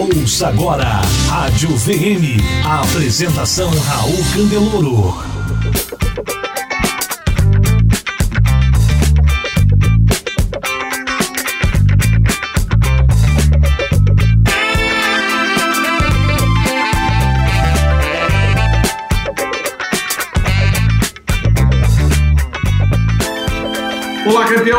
Ouça agora Rádio VM. A apresentação Raul Candeloro.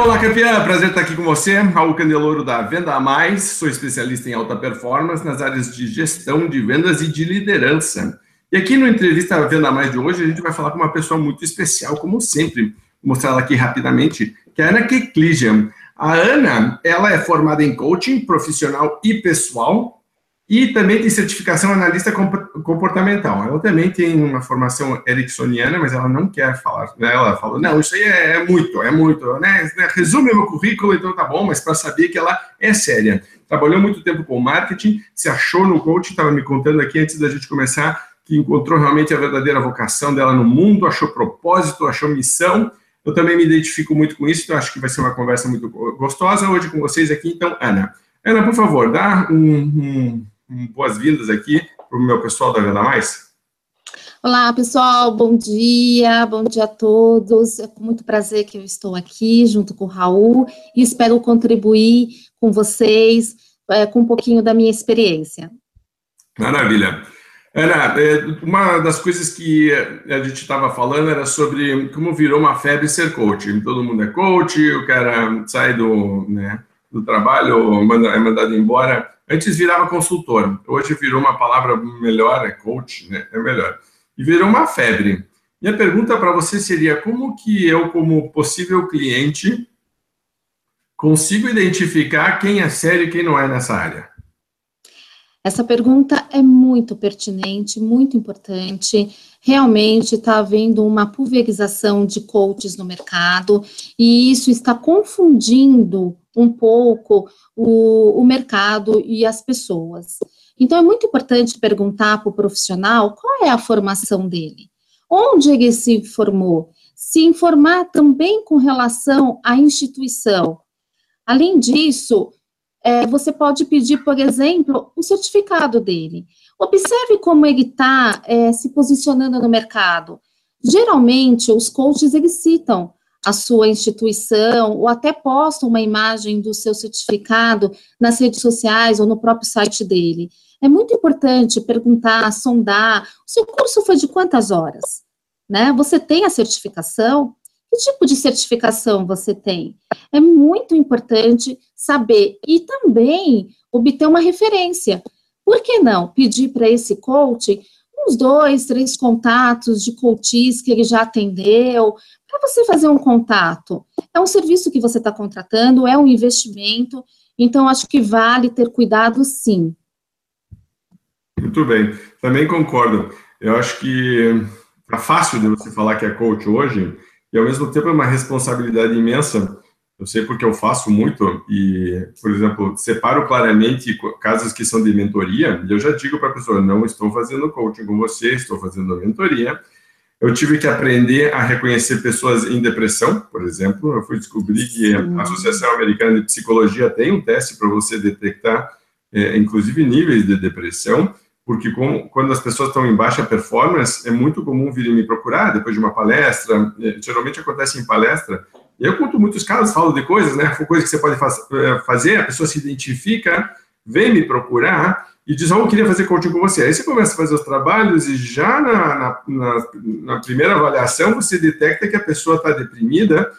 Olá, campeã. Prazer estar aqui com você. Raul Candeloro da Venda a Mais. Sou especialista em alta performance nas áreas de gestão de vendas e de liderança. E aqui no entrevista Venda a Mais de hoje, a gente vai falar com uma pessoa muito especial, como sempre. Vou mostrar ela aqui rapidamente, que é a Ana Keklijan. A Ana, ela é formada em coaching profissional e pessoal e também tem certificação analista comportamental. Ela também tem uma formação ericksoniana, mas ela não quer falar. Né? Ela falou, não, isso aí é, é muito, é muito. Né? Resume meu currículo, então tá bom, mas para saber que ela é séria. Trabalhou muito tempo com marketing, se achou no coaching, estava me contando aqui antes da gente começar, que encontrou realmente a verdadeira vocação dela no mundo, achou propósito, achou missão. Eu também me identifico muito com isso, então acho que vai ser uma conversa muito gostosa hoje com vocês aqui. Então, Ana, Ana, por favor, dá um, um boas-vindas aqui para o meu pessoal da Venda Mais. Olá, pessoal, bom dia, bom dia a todos. É com muito prazer que eu estou aqui junto com o Raul e espero contribuir com vocês é, com um pouquinho da minha experiência. Maravilha. Ana, é, uma das coisas que a gente estava falando era sobre como virou uma febre ser coach. Todo mundo é coach, o cara sai do, né, do trabalho, é mandado embora Antes virava consultor, hoje virou uma palavra melhor, é coach, né? É melhor. E virou uma febre. Minha pergunta para você seria: como que eu, como possível cliente, consigo identificar quem é sério e quem não é nessa área? Essa pergunta é muito pertinente, muito importante. Realmente está havendo uma pulverização de coaches no mercado e isso está confundindo um pouco o, o mercado e as pessoas. Então, é muito importante perguntar para o profissional qual é a formação dele, onde ele se formou, se informar também com relação à instituição. Além disso, é, você pode pedir, por exemplo, o certificado dele. Observe como ele está é, se posicionando no mercado. Geralmente, os coaches, eles citam a sua instituição, ou até posta uma imagem do seu certificado nas redes sociais ou no próprio site dele. É muito importante perguntar, sondar, o seu curso foi de quantas horas? Né? Você tem a certificação? Que tipo de certificação você tem? É muito importante saber e também obter uma referência. Por que não pedir para esse coach uns dois, três contatos de coaches que ele já atendeu, para você fazer um contato. É um serviço que você está contratando, é um investimento, então acho que vale ter cuidado sim. Muito bem, também concordo. Eu acho que é fácil de você falar que é coach hoje, e ao mesmo tempo é uma responsabilidade imensa. Eu sei porque eu faço muito, e, por exemplo, separo claramente casos que são de mentoria, e eu já digo para a pessoa: não estou fazendo coaching com você, estou fazendo mentoria eu tive que aprender a reconhecer pessoas em depressão, por exemplo. Eu fui descobrir que a Associação Americana de Psicologia tem um teste para você detectar, é, inclusive, níveis de depressão, porque quando as pessoas estão em baixa performance, é muito comum virem me procurar depois de uma palestra. É, geralmente acontece em palestra. Eu conto muitos casos, falo de coisas, né? Coisas que você pode é, fazer, a pessoa se identifica, vem me procurar e diz, oh, eu queria fazer coaching com você. Aí você começa a fazer os trabalhos e já na, na, na, na primeira avaliação você detecta que a pessoa está deprimida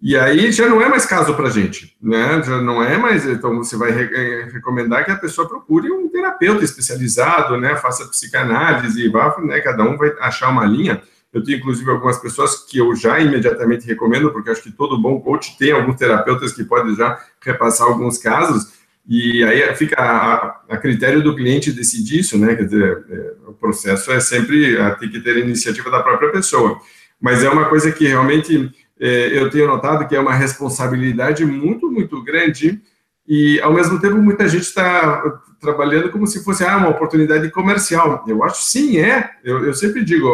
e aí já não é mais caso para gente, né? Já não é mais, então você vai re eh, recomendar que a pessoa procure um terapeuta especializado, né? Faça psicanálise, e vá, né? Cada um vai achar uma linha. Eu tenho, inclusive, algumas pessoas que eu já imediatamente recomendo, porque acho que todo bom coach tem alguns terapeutas que podem já repassar alguns casos, e aí fica a, a, critério do cliente decidir isso, né? Quer dizer, é, o processo é sempre tem que ter a iniciativa da própria pessoa. Mas é uma coisa que realmente é, eu tenho notado que é uma responsabilidade muito, muito grande e, ao mesmo tempo, muita gente está trabalhando como se fosse ah, uma oportunidade comercial. Eu acho sim, é. Eu, eu sempre digo,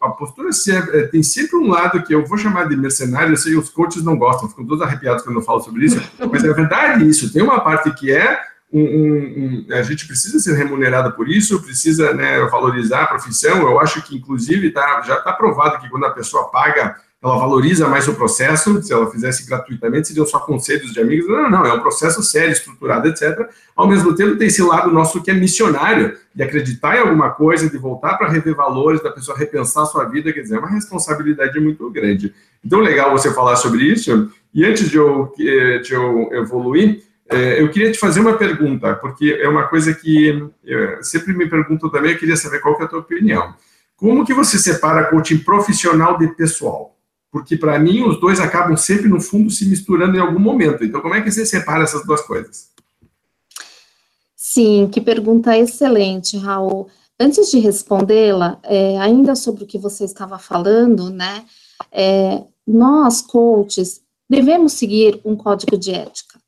a, a postura é, tem sempre um lado que eu vou chamar de mercenário, eu sei, os coaches não gostam, ficam todos arrepiados quando eu falo sobre isso, mas é verdade isso. Tem uma parte que é um, um, um, a gente precisa ser remunerado por isso, precisa né, valorizar a profissão. Eu acho que, inclusive, tá, já está provado que quando a pessoa paga ela valoriza mais o processo, se ela fizesse gratuitamente, seriam só conselhos de amigos. Não, não, é um processo sério, estruturado, etc. Ao mesmo tempo, tem esse lado nosso que é missionário, de acreditar em alguma coisa, de voltar para rever valores, da pessoa repensar a sua vida, quer dizer, é uma responsabilidade muito grande. Então, legal você falar sobre isso. E antes de eu, de eu evoluir, é, eu queria te fazer uma pergunta, porque é uma coisa que eu sempre me pergunto também, eu queria saber qual que é a tua opinião. Como que você separa coaching profissional de pessoal? Porque para mim os dois acabam sempre no fundo se misturando em algum momento. Então, como é que você separa essas duas coisas? Sim, que pergunta excelente, Raul. Antes de respondê-la, é, ainda sobre o que você estava falando, né? É, nós, coaches, devemos seguir um código de ética,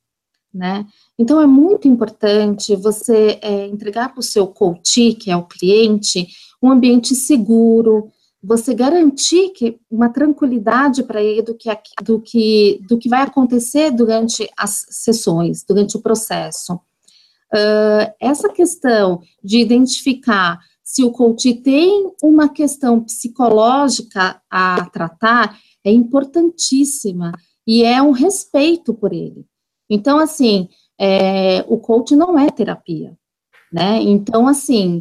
né? Então, é muito importante você é, entregar para o seu coach, que é o cliente, um ambiente seguro, você garantir que uma tranquilidade para ele do que, do, que, do que vai acontecer durante as sessões, durante o processo. Uh, essa questão de identificar se o coach tem uma questão psicológica a tratar é importantíssima e é um respeito por ele. Então, assim, é, o coach não é terapia, né? Então, assim,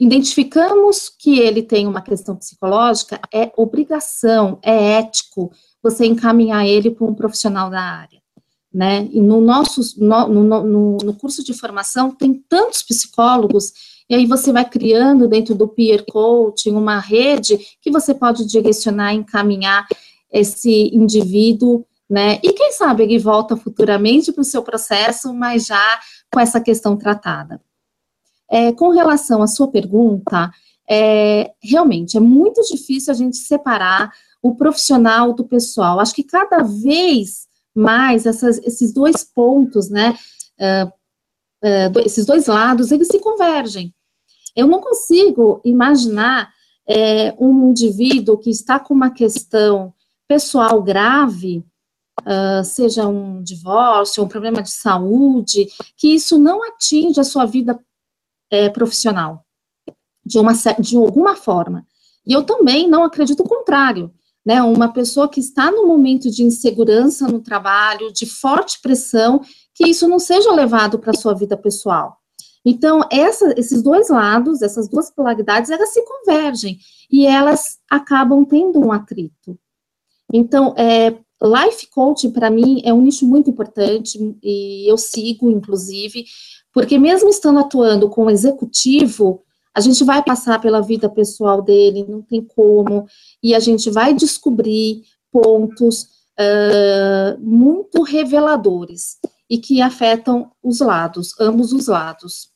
identificamos que ele tem uma questão psicológica, é obrigação, é ético você encaminhar ele para um profissional da área. Né? E no nosso no, no, no, curso de formação tem tantos psicólogos, e aí você vai criando dentro do peer coaching uma rede que você pode direcionar, encaminhar esse indivíduo, né? E quem sabe ele volta futuramente para o seu processo, mas já com essa questão tratada. É, com relação à sua pergunta, é, realmente é muito difícil a gente separar o profissional do pessoal. Acho que cada vez mais essas, esses dois pontos, né, uh, uh, esses dois lados, eles se convergem. Eu não consigo imaginar é, um indivíduo que está com uma questão pessoal grave, uh, seja um divórcio, um problema de saúde, que isso não atinge a sua vida é, profissional, de, uma, de alguma forma. E eu também não acredito o contrário, né? Uma pessoa que está no momento de insegurança no trabalho, de forte pressão, que isso não seja levado para a sua vida pessoal. Então, essa, esses dois lados, essas duas polaridades, elas se convergem e elas acabam tendo um atrito. Então, é, life coaching, para mim, é um nicho muito importante e eu sigo, inclusive, porque mesmo estando atuando com o executivo, a gente vai passar pela vida pessoal dele, não tem como, e a gente vai descobrir pontos uh, muito reveladores e que afetam os lados, ambos os lados.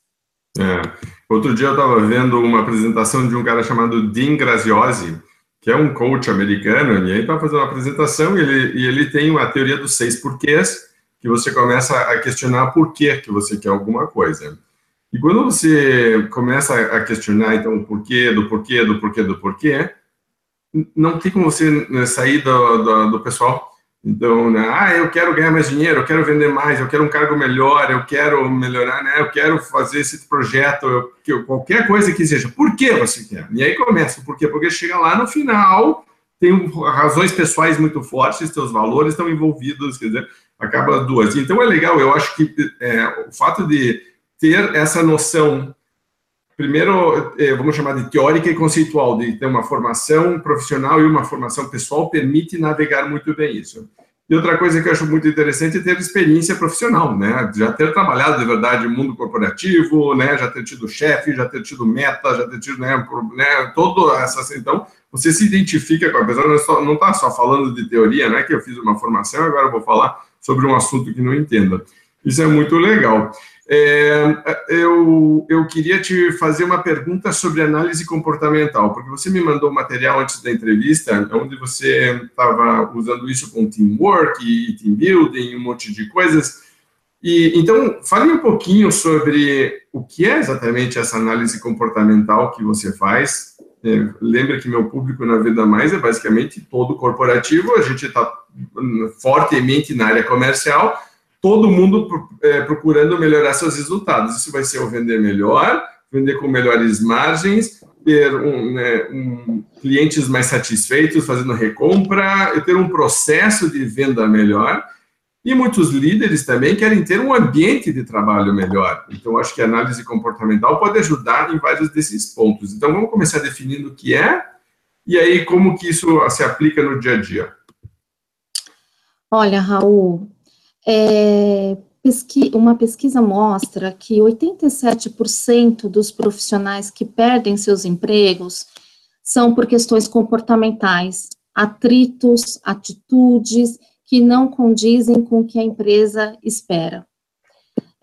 É. Outro dia eu estava vendo uma apresentação de um cara chamado Dean Graziosi, que é um coach americano, e aí estava fazendo uma apresentação e ele, e ele tem uma teoria dos seis porquês, que você começa a questionar por que, que você quer alguma coisa. E quando você começa a questionar, então, o porquê, do porquê, do porquê, do porquê, não tem como você né, sair do, do, do pessoal. Então, né, ah, eu quero ganhar mais dinheiro, eu quero vender mais, eu quero um cargo melhor, eu quero melhorar, né, eu quero fazer esse projeto, eu, qualquer coisa que seja. Por que você quer? E aí começa, por quê? Porque chega lá no final, tem razões pessoais muito fortes, seus valores estão envolvidos, quer dizer, acaba duas. Então é legal, eu acho que é, o fato de ter essa noção, primeiro, é, vamos chamar de teórica e conceitual, de ter uma formação profissional e uma formação pessoal, permite navegar muito bem isso. E outra coisa que eu acho muito interessante é ter experiência profissional, né? Já ter trabalhado de verdade no mundo corporativo, né? Já ter tido chefe, já ter tido meta, já ter tido, né? Né? Todo essa, então, você se identifica com a pessoa, não está só falando de teoria, não é que eu fiz uma formação, agora eu vou falar sobre um assunto que não entenda. Isso é muito legal. É, eu, eu queria te fazer uma pergunta sobre análise comportamental, porque você me mandou um material antes da entrevista, onde você estava usando isso com teamwork e team building, um monte de coisas. E então, fale um pouquinho sobre o que é exatamente essa análise comportamental que você faz. É, lembra que meu público na Vida Mais é basicamente todo corporativo, a gente está hum, fortemente na área comercial, todo mundo é, procurando melhorar seus resultados. Isso vai ser o vender melhor, vender com melhores margens, ter um, né, um, clientes mais satisfeitos fazendo recompra, ter um processo de venda melhor. E muitos líderes também querem ter um ambiente de trabalho melhor. Então, acho que a análise comportamental pode ajudar em vários desses pontos. Então, vamos começar definindo o que é e aí como que isso se aplica no dia a dia. Olha, Raul, é, uma pesquisa mostra que 87% dos profissionais que perdem seus empregos são por questões comportamentais, atritos, atitudes que não condizem com o que a empresa espera.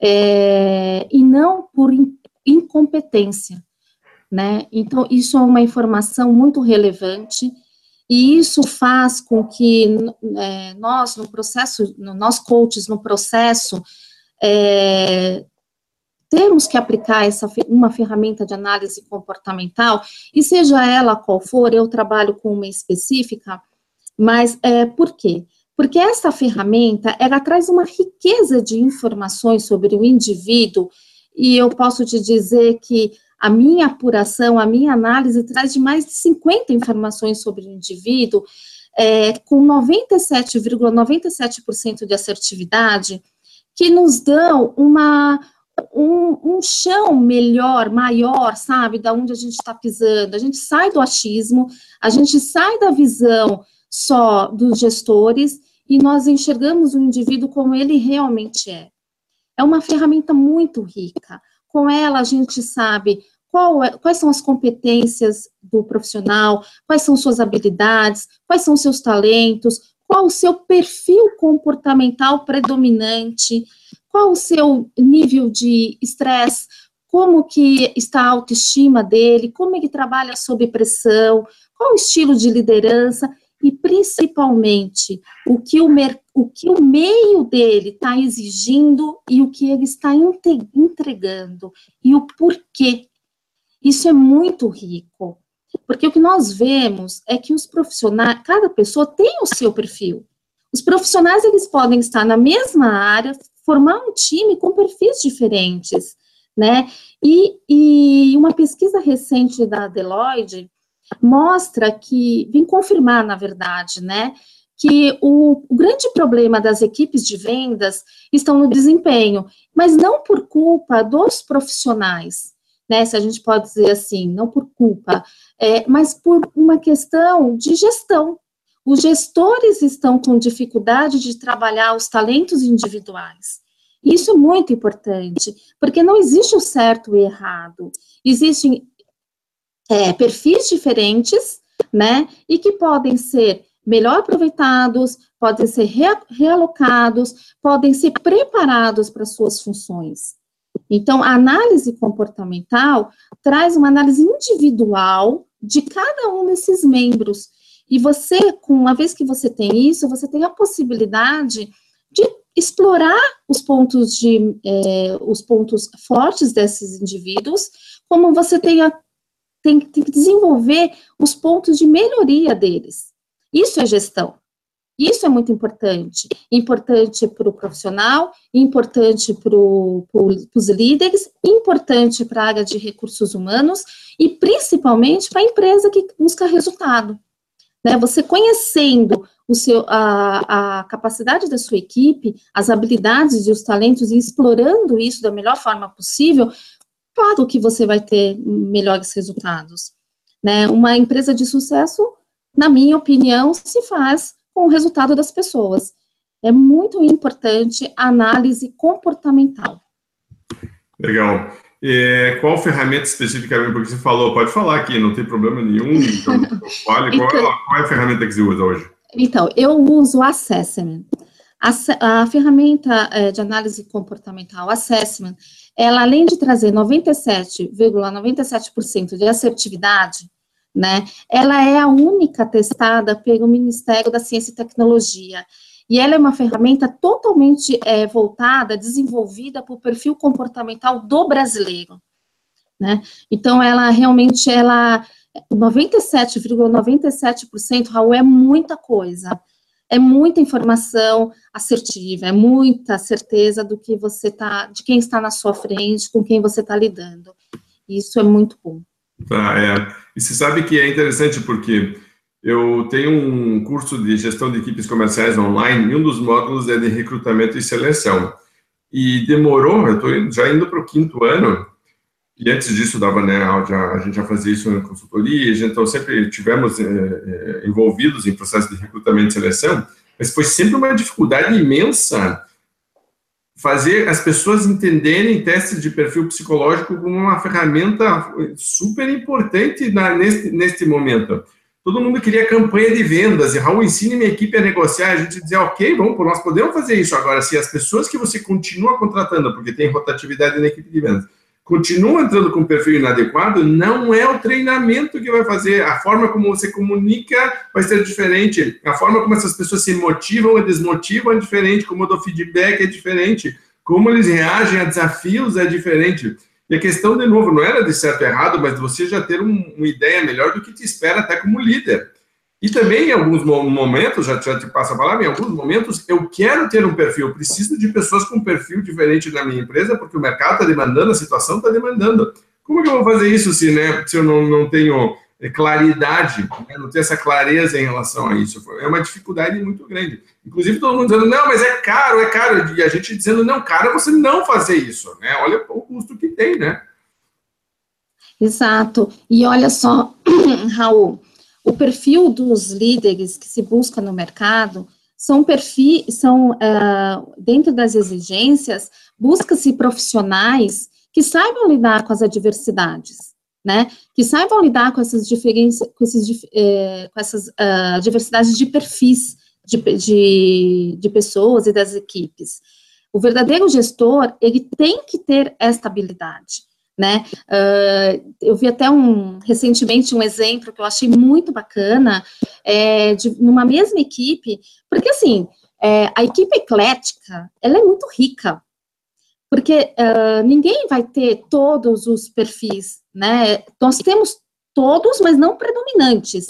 É, e não por incompetência, né? Então, isso é uma informação muito relevante e isso faz com que é, nós, no processo, nós coaches, no processo, é, temos que aplicar essa, uma ferramenta de análise comportamental, e seja ela qual for, eu trabalho com uma específica, mas é, por quê? Porque essa ferramenta, ela traz uma riqueza de informações sobre o indivíduo, e eu posso te dizer que a minha apuração, a minha análise traz de mais de 50 informações sobre o indivíduo, é, com 97,97% ,97 de assertividade, que nos dão uma, um, um, chão melhor, maior, sabe, da onde a gente está pisando. A gente sai do achismo, a gente sai da visão só dos gestores e nós enxergamos o indivíduo como ele realmente é. É uma ferramenta muito rica. Com ela, a gente sabe é, quais são as competências do profissional, quais são suas habilidades, quais são seus talentos, qual o seu perfil comportamental predominante, qual o seu nível de estresse, como que está a autoestima dele, como ele trabalha sob pressão, qual o estilo de liderança e principalmente o que o, o, que o meio dele está exigindo e o que ele está entregando e o porquê isso é muito rico, porque o que nós vemos é que os profissionais, cada pessoa tem o seu perfil. Os profissionais, eles podem estar na mesma área, formar um time com perfis diferentes, né? E, e uma pesquisa recente da Deloitte mostra que, vem confirmar, na verdade, né, que o, o, grande problema das equipes de vendas estão no desempenho, mas não por culpa dos profissionais, né, se a gente pode dizer assim, não por culpa, é, mas por uma questão de gestão. Os gestores estão com dificuldade de trabalhar os talentos individuais. Isso é muito importante, porque não existe o certo e o errado. Existem é, perfis diferentes, né, e que podem ser melhor aproveitados, podem ser realocados, podem ser preparados para suas funções. Então, a análise comportamental traz uma análise individual de cada um desses membros. E você, uma vez que você tem isso, você tem a possibilidade de explorar os pontos de é, os pontos fortes desses indivíduos, como você tem, a, tem, tem que desenvolver os pontos de melhoria deles. Isso é gestão. Isso é muito importante. Importante para o profissional, importante para os líderes, importante para a área de recursos humanos e principalmente para a empresa que busca resultado. Né? Você conhecendo o seu, a, a capacidade da sua equipe, as habilidades e os talentos e explorando isso da melhor forma possível, claro que você vai ter melhores resultados. Né? Uma empresa de sucesso, na minha opinião, se faz com o resultado das pessoas. É muito importante a análise comportamental. Legal. E qual ferramenta especificamente, porque você falou, pode falar aqui, não tem problema nenhum, então fale, então, qual, qual, é a ferramenta que você usa hoje? Então, eu uso o Assessment. A, a ferramenta é, de análise comportamental, Assessment, ela além de trazer 97,97% ,97 de assertividade, né? Ela é a única testada pelo Ministério da Ciência e Tecnologia. E ela é uma ferramenta totalmente é, voltada, desenvolvida para o perfil comportamental do brasileiro. Né? Então, ela realmente, ela, 97,97%, ,97%, Raul, é muita coisa. É muita informação assertiva, é muita certeza do que você está, de quem está na sua frente, com quem você está lidando. Isso é muito bom. Tá, é. E você sabe que é interessante porque eu tenho um curso de gestão de equipes comerciais online e um dos módulos é de recrutamento e seleção. E demorou, eu estou já indo para o quinto ano, e antes disso dava, né, a gente já fazia isso em consultoria, então sempre tivemos é, envolvidos em processo de recrutamento e seleção, mas foi sempre uma dificuldade imensa fazer as pessoas entenderem testes de perfil psicológico como uma ferramenta super importante neste, neste momento. Todo mundo queria campanha de vendas, e Raul, ensine minha equipe a negociar, a gente dizia, ok, vamos, nós podemos fazer isso. Agora, se as pessoas que você continua contratando, porque tem rotatividade na equipe de vendas, continua entrando com perfil inadequado, não é o treinamento que vai fazer. A forma como você comunica vai ser diferente. A forma como essas pessoas se motivam e desmotivam é diferente. Como eu dou feedback é diferente. Como eles reagem a desafios é diferente. E a questão, de novo, não era de certo ou errado, mas de você já ter um, uma ideia melhor do que te espera até como líder. E também, em alguns momentos, já, te passo a palavra, em alguns momentos, eu quero ter um perfil, preciso de pessoas com um perfil diferente na minha empresa, porque o mercado está demandando, a situação está demandando. Como que eu vou fazer isso se, né, se eu não, não tenho é, claridade, né, não tenho essa clareza em relação a isso? É uma dificuldade muito grande. Inclusive, todo mundo dizendo, não, mas é caro, é caro. E a gente dizendo, não, caro é você não fazer isso. Né? Olha o custo que tem, né? Exato. E olha só, Raul, o perfil dos líderes que se busca no mercado são perfis, são uh, dentro das exigências, busca-se profissionais que saibam lidar com as adversidades, né? Que saibam lidar com essas diferenças, com, esses, eh, com essas uh, diversidades de perfis de, de, de pessoas e das equipes. O verdadeiro gestor, ele tem que ter esta habilidade né? Uh, eu vi até um recentemente um exemplo que eu achei muito bacana, é, de numa mesma equipe, porque assim é, a equipe eclética ela é muito rica, porque uh, ninguém vai ter todos os perfis, né? Nós temos todos, mas não predominantes.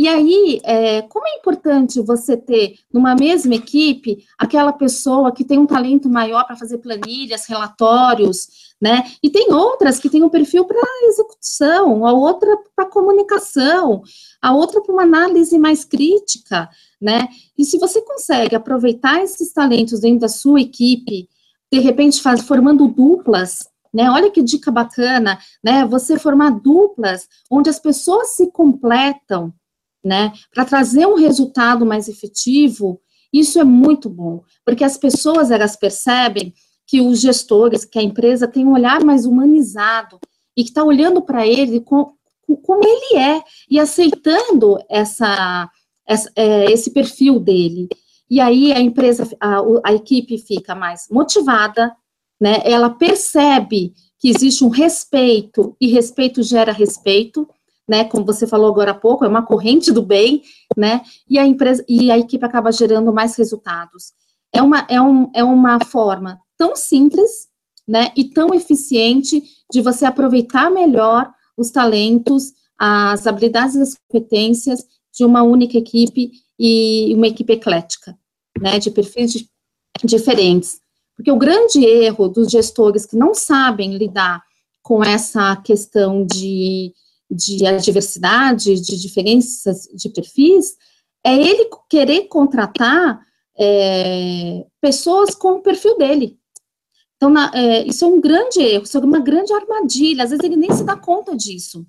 E aí, é, como é importante você ter numa mesma equipe aquela pessoa que tem um talento maior para fazer planilhas, relatórios, né? E tem outras que têm um perfil para execução, a outra para comunicação, a outra para uma análise mais crítica, né? E se você consegue aproveitar esses talentos dentro da sua equipe, de repente faz, formando duplas, né? Olha que dica bacana, né? Você formar duplas onde as pessoas se completam, né? Para trazer um resultado mais efetivo, isso é muito bom, porque as pessoas elas percebem que os gestores, que a empresa tem um olhar mais humanizado e que está olhando para ele com, com, como ele é e aceitando essa, essa é, esse perfil dele. E aí a empresa, a, a equipe fica mais motivada, né? Ela percebe que existe um respeito e respeito gera respeito, né? Como você falou agora há pouco, é uma corrente do bem, né? E a empresa e a equipe acaba gerando mais resultados. É uma, é, um, é uma forma tão simples, né, e tão eficiente de você aproveitar melhor os talentos, as habilidades e as competências de uma única equipe e uma equipe eclética, né, de perfis diferentes. Porque o grande erro dos gestores que não sabem lidar com essa questão de, de adversidade, de diferenças de perfis, é ele querer contratar é, pessoas com o perfil dele. Então, na, é, isso é um grande erro, isso é uma grande armadilha. Às vezes ele nem se dá conta disso,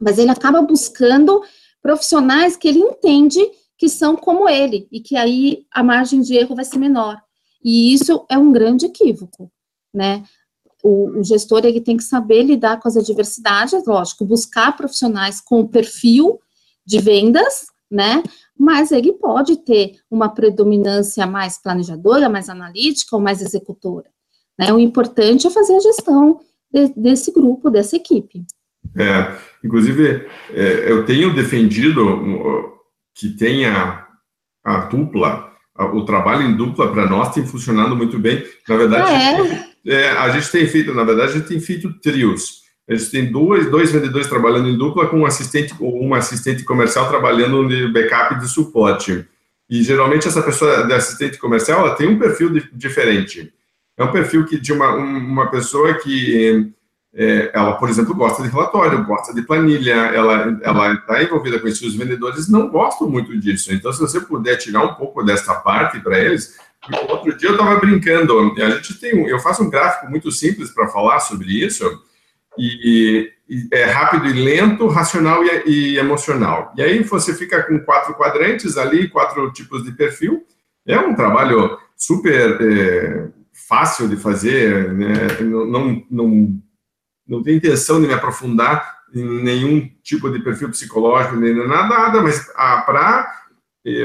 mas ele acaba buscando profissionais que ele entende que são como ele e que aí a margem de erro vai ser menor. E isso é um grande equívoco, né? O, o gestor ele tem que saber lidar com as adversidades, lógico, buscar profissionais com perfil de vendas, né? Mas ele pode ter uma predominância mais planejadora, mais analítica ou mais executora. Né? O importante é fazer a gestão de, desse grupo, dessa equipe. É, inclusive, é, eu tenho defendido que tenha a dupla, o trabalho em dupla para nós tem funcionado muito bem. Na verdade, ah, é? É, a gente tem feito, na verdade, a gente tem feito trios. A gente tem dois, dois vendedores trabalhando em dupla com um assistente ou uma assistente comercial trabalhando no backup de suporte. E geralmente essa pessoa de assistente comercial, ela tem um perfil de, diferente. É um perfil que de uma, uma pessoa que é, ela, por exemplo, gosta de relatório, gosta de planilha, ela ela está envolvida com isso. Os vendedores não gostam muito disso. Então, se você puder tirar um pouco dessa parte para eles, outro dia eu estava brincando. A gente tem, eu faço um gráfico muito simples para falar sobre isso. E, e, é rápido e lento, racional e, e, emocional. E aí você fica com quatro quadrantes ali, quatro tipos de perfil. É um trabalho super é, fácil de fazer, né? não, não, não, não tenho intenção de me aprofundar em nenhum tipo de perfil psicológico, nem nada, mas ah, para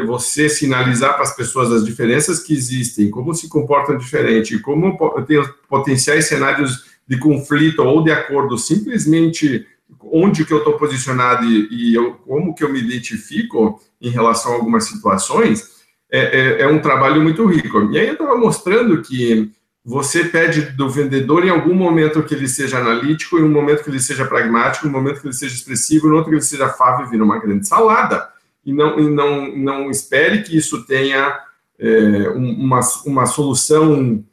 você sinalizar para as pessoas as diferenças que existem, como se comportam diferente, como tem potenciais cenários de conflito ou de acordo, simplesmente onde que eu estou posicionado e, e eu, como que eu me identifico em relação a algumas situações, é, é, é um trabalho muito rico. E aí eu estava mostrando que você pede do vendedor em algum momento que ele seja analítico, em um momento que ele seja pragmático, em um momento que ele seja expressivo, em outro que ele seja fável e vira uma grande salada. E não, e não, não espere que isso tenha é, uma, uma solução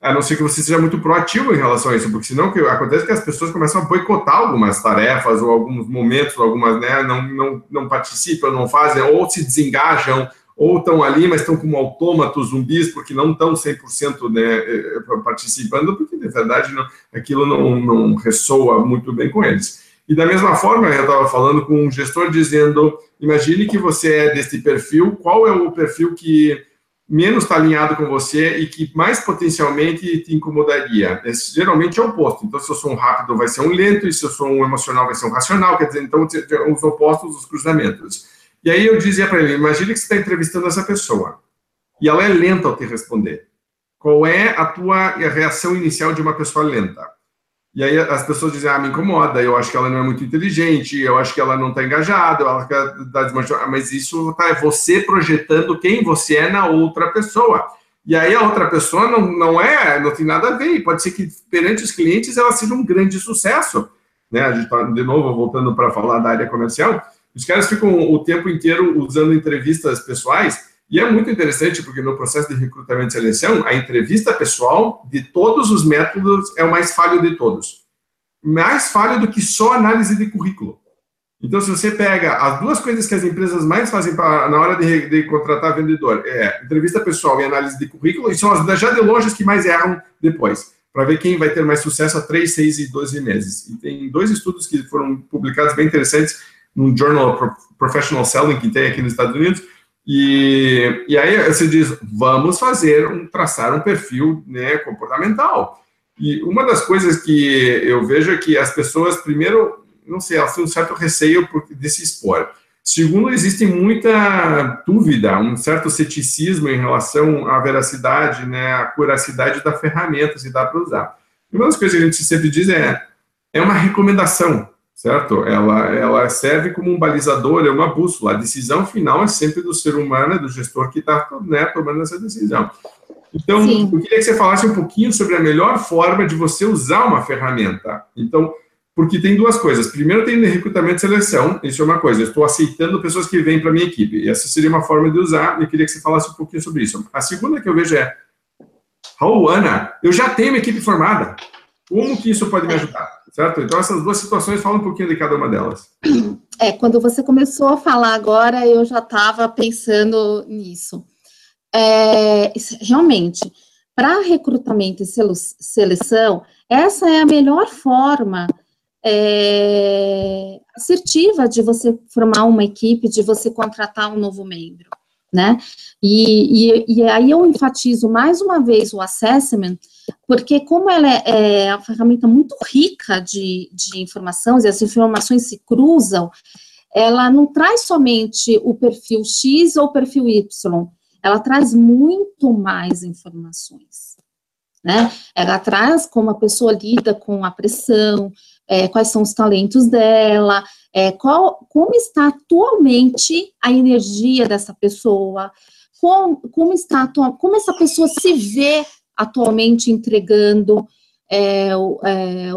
a não ser que você seja muito proativo em relação a isso, porque senão que acontece é que as pessoas começam a boicotar algumas tarefas ou alguns momentos, algumas, né, não, não, não participam, não fazem, ou se desengajam, ou estão ali, mas estão como autômatos, zumbis, porque não estão 100% né, eh, participando, porque, de verdade, não, aquilo não, não ressoa muito bem com eles. E da mesma forma, eu estava falando com um gestor dizendo, imagine que você é desse perfil, qual é o perfil que menos está alinhado com você e que mais potencialmente te incomodaria. Esse, geralmente é o oposto. Então, se eu sou um rápido, vai ser um lento, e se eu sou um emocional, vai ser um racional. Quer dizer, então, os opostos, os cruzamentos. E aí eu dizia para ele: imagine que você está entrevistando essa pessoa e ela é lenta ao te responder. Qual é a tua reação inicial de uma pessoa lenta? E aí as pessoas dizem, ah, me incomoda, eu acho que ela não é muito inteligente, eu acho que ela não está engajada, ela está desmanchada, mas isso tá, é você projetando quem você é na outra pessoa. E aí a outra pessoa não, não é, não tem nada a ver, e pode ser que perante os clientes ela seja um grande sucesso. Né? A gente está, de novo, voltando para falar da área comercial, os caras ficam o tempo inteiro usando entrevistas pessoais e é muito interessante porque no processo de recrutamento e seleção, a entrevista pessoal de todos os métodos é o mais falho de todos. Mais falho do que só análise de currículo. Então, se você pega as duas coisas que as empresas mais fazem pra, na hora de, de, contratar vendedor, é entrevista pessoal e análise de currículo, e são as já de longe que mais erram depois, para ver quem vai ter mais sucesso a 3, 6 e 12 meses. E tem dois estudos que foram publicados bem interessantes no Journal of Professional Selling, que tem aqui nos Estados Unidos, e, e aí você diz, vamos fazer, um, traçar um perfil né, comportamental. E uma das coisas que eu vejo é que as pessoas, primeiro, não sei, elas têm um certo receio de se expor. Segundo, existe muita dúvida, um certo ceticismo em relação à veracidade, né, à curacidade da ferramenta, se dá para usar. E uma das coisas que a gente sempre diz é, é uma recomendação certo? Ela, ela serve como um balizador, é uma bússola. A decisão final é sempre do ser humano, é do gestor que está né, tomando essa decisão. Então, Sim. eu queria que você falasse um pouquinho sobre a melhor forma de você usar uma ferramenta. Então, porque tem duas coisas. Primeiro, tem recrutamento e seleção, isso é uma coisa. Eu estou aceitando pessoas que vêm para a minha equipe. E essa seria uma forma de usar, e eu queria que você falasse um pouquinho sobre isso. A segunda que eu vejo é, Raul, Ana, eu já tenho uma equipe formada. Como que isso pode me ajudar? Certo? Então, essas duas situações, fala um pouquinho de cada uma delas. É, quando você começou a falar agora, eu já estava pensando nisso. É, realmente, para recrutamento e seleção, essa é a melhor forma é, assertiva de você formar uma equipe, de você contratar um novo membro, né? E, e, e aí eu enfatizo mais uma vez o assessment, porque como ela é, é uma ferramenta muito rica de, de informações, e as informações se cruzam, ela não traz somente o perfil X ou o perfil Y, ela traz muito mais informações. Né? Ela traz como a pessoa lida com a pressão, é, quais são os talentos dela, é, qual, como está atualmente a energia dessa pessoa, como, como está como essa pessoa se vê atualmente entregando é, é,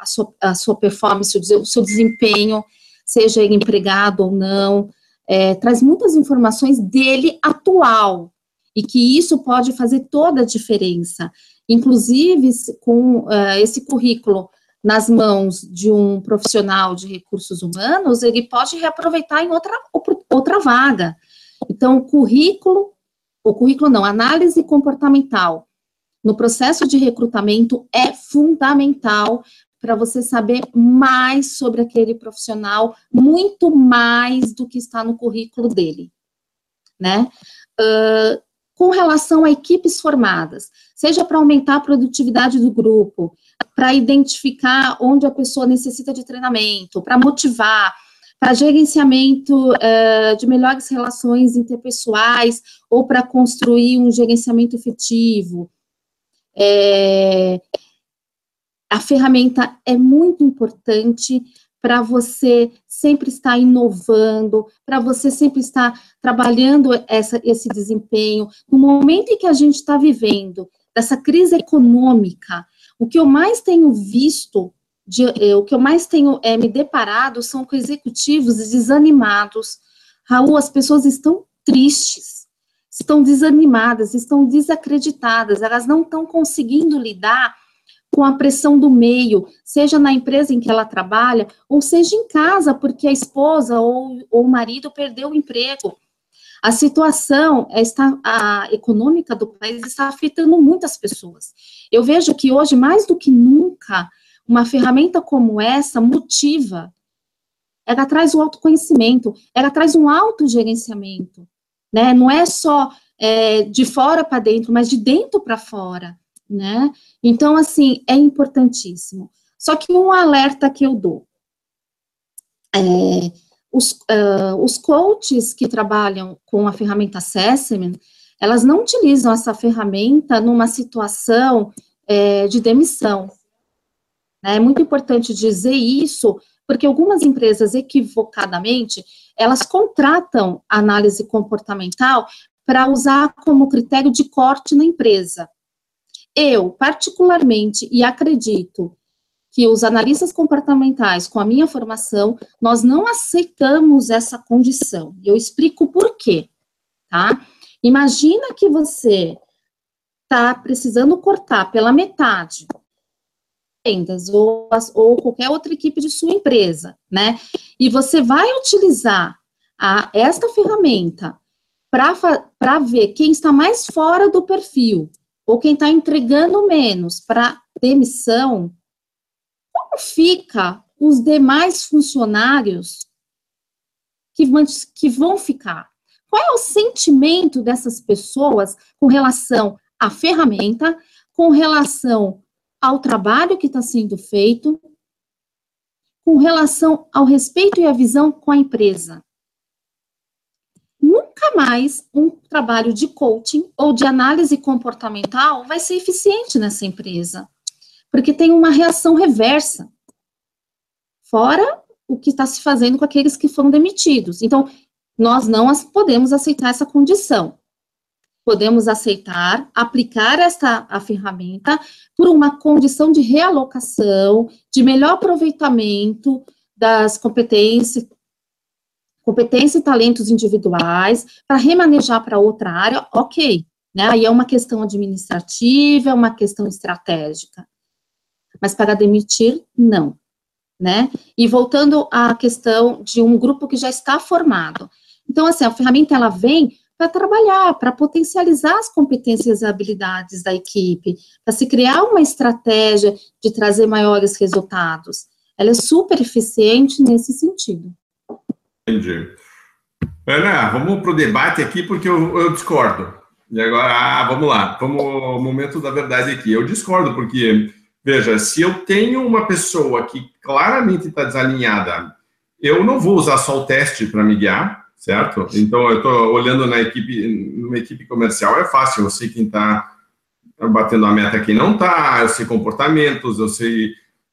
a, sua, a sua performance, o seu desempenho, seja empregado ou não, é, traz muitas informações dele atual, e que isso pode fazer toda a diferença. Inclusive, com uh, esse currículo nas mãos de um profissional de recursos humanos, ele pode reaproveitar em outra, outra vaga. Então, o currículo, o currículo não, análise comportamental no processo de recrutamento é fundamental para você saber mais sobre aquele profissional, muito mais do que está no currículo dele, né? Uh, com relação a equipes formadas, seja para aumentar a produtividade do grupo, para identificar onde a pessoa necessita de treinamento, para motivar, para gerenciamento uh, de melhores relações interpessoais ou para construir um gerenciamento efetivo. É, a ferramenta é muito importante para você sempre estar inovando, para você sempre estar trabalhando essa, esse desempenho. No momento em que a gente está vivendo dessa crise econômica, o que eu mais tenho visto, de, eh, o que eu mais tenho é, me deparado são com executivos desanimados. Raul, as pessoas estão tristes, estão desanimadas, estão desacreditadas, elas não estão conseguindo lidar com a pressão do meio, seja na empresa em que ela trabalha, ou seja em casa, porque a esposa ou, ou o marido perdeu o emprego. A situação está, a econômica do país está afetando muitas pessoas. Eu vejo que hoje, mais do que nunca, uma ferramenta como essa motiva. Ela traz o autoconhecimento, ela traz um autogerenciamento, né? Não é só é, de fora para dentro, mas de dentro para fora né? Então, assim, é importantíssimo. Só que um alerta que eu dou. É, os, uh, os coaches que trabalham com a ferramenta Assessment, elas não utilizam essa ferramenta numa situação é, de demissão. É muito importante dizer isso, porque algumas empresas, equivocadamente, elas contratam análise comportamental para usar como critério de corte na empresa. Eu, particularmente, e acredito que os analistas comportamentais, com a minha formação, nós não aceitamos essa condição. Eu explico por quê, tá? Imagina que você está precisando cortar pela metade vendas ou, ou qualquer outra equipe de sua empresa, né? E você vai utilizar a, esta ferramenta para ver quem está mais fora do perfil ou quem está entregando menos para demissão, como fica os demais funcionários que que vão ficar? Qual é o sentimento dessas pessoas com relação à ferramenta, com relação ao trabalho que está sendo feito, com relação ao respeito e a visão com a empresa? nunca mais um trabalho de coaching ou de análise comportamental vai ser eficiente nessa empresa, porque tem uma reação reversa. Fora o que está se fazendo com aqueles que foram demitidos. Então, nós não podemos aceitar essa condição. Podemos aceitar, aplicar esta a ferramenta por uma condição de realocação, de melhor aproveitamento das competências, competência e talentos individuais, para remanejar para outra área, ok. Né? Aí é uma questão administrativa, é uma questão estratégica. Mas para demitir, não. Né? E voltando à questão de um grupo que já está formado. Então, assim, a ferramenta ela vem para trabalhar, para potencializar as competências e habilidades da equipe, para se criar uma estratégia de trazer maiores resultados. Ela é super eficiente nesse sentido. Entendi. Ana, vamos para o debate aqui, porque eu, eu, discordo. E agora, ah, vamos lá, vamos ao momento da verdade aqui. Eu discordo, porque, veja, se eu tenho uma pessoa que claramente está desalinhada, eu não vou usar só o teste para me guiar, certo? Então, eu estou olhando na equipe, numa equipe comercial, é fácil, eu sei quem está batendo a meta, quem não está, eu sei comportamentos, eu sei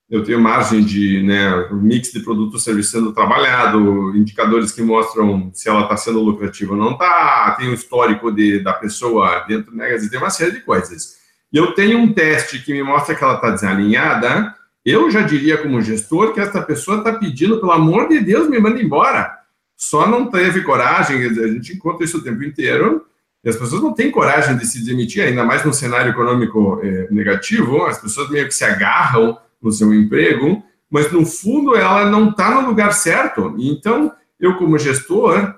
eu tenho margem de né, mix de produto serviço sendo trabalhado, indicadores que mostram se ela está sendo lucrativa ou não está, tem o histórico de, da pessoa dentro, né, tem uma série de coisas. E eu tenho um teste que me mostra que ela está desalinhada, eu já diria como gestor que essa pessoa está pedindo, pelo amor de Deus, me manda embora. Só não teve coragem, a gente encontra isso o tempo inteiro, e as pessoas não têm coragem de se demitir, ainda mais no cenário econômico eh, negativo, as pessoas meio que se agarram no seu emprego, mas no fundo ela não está no lugar certo. Então, eu como gestor,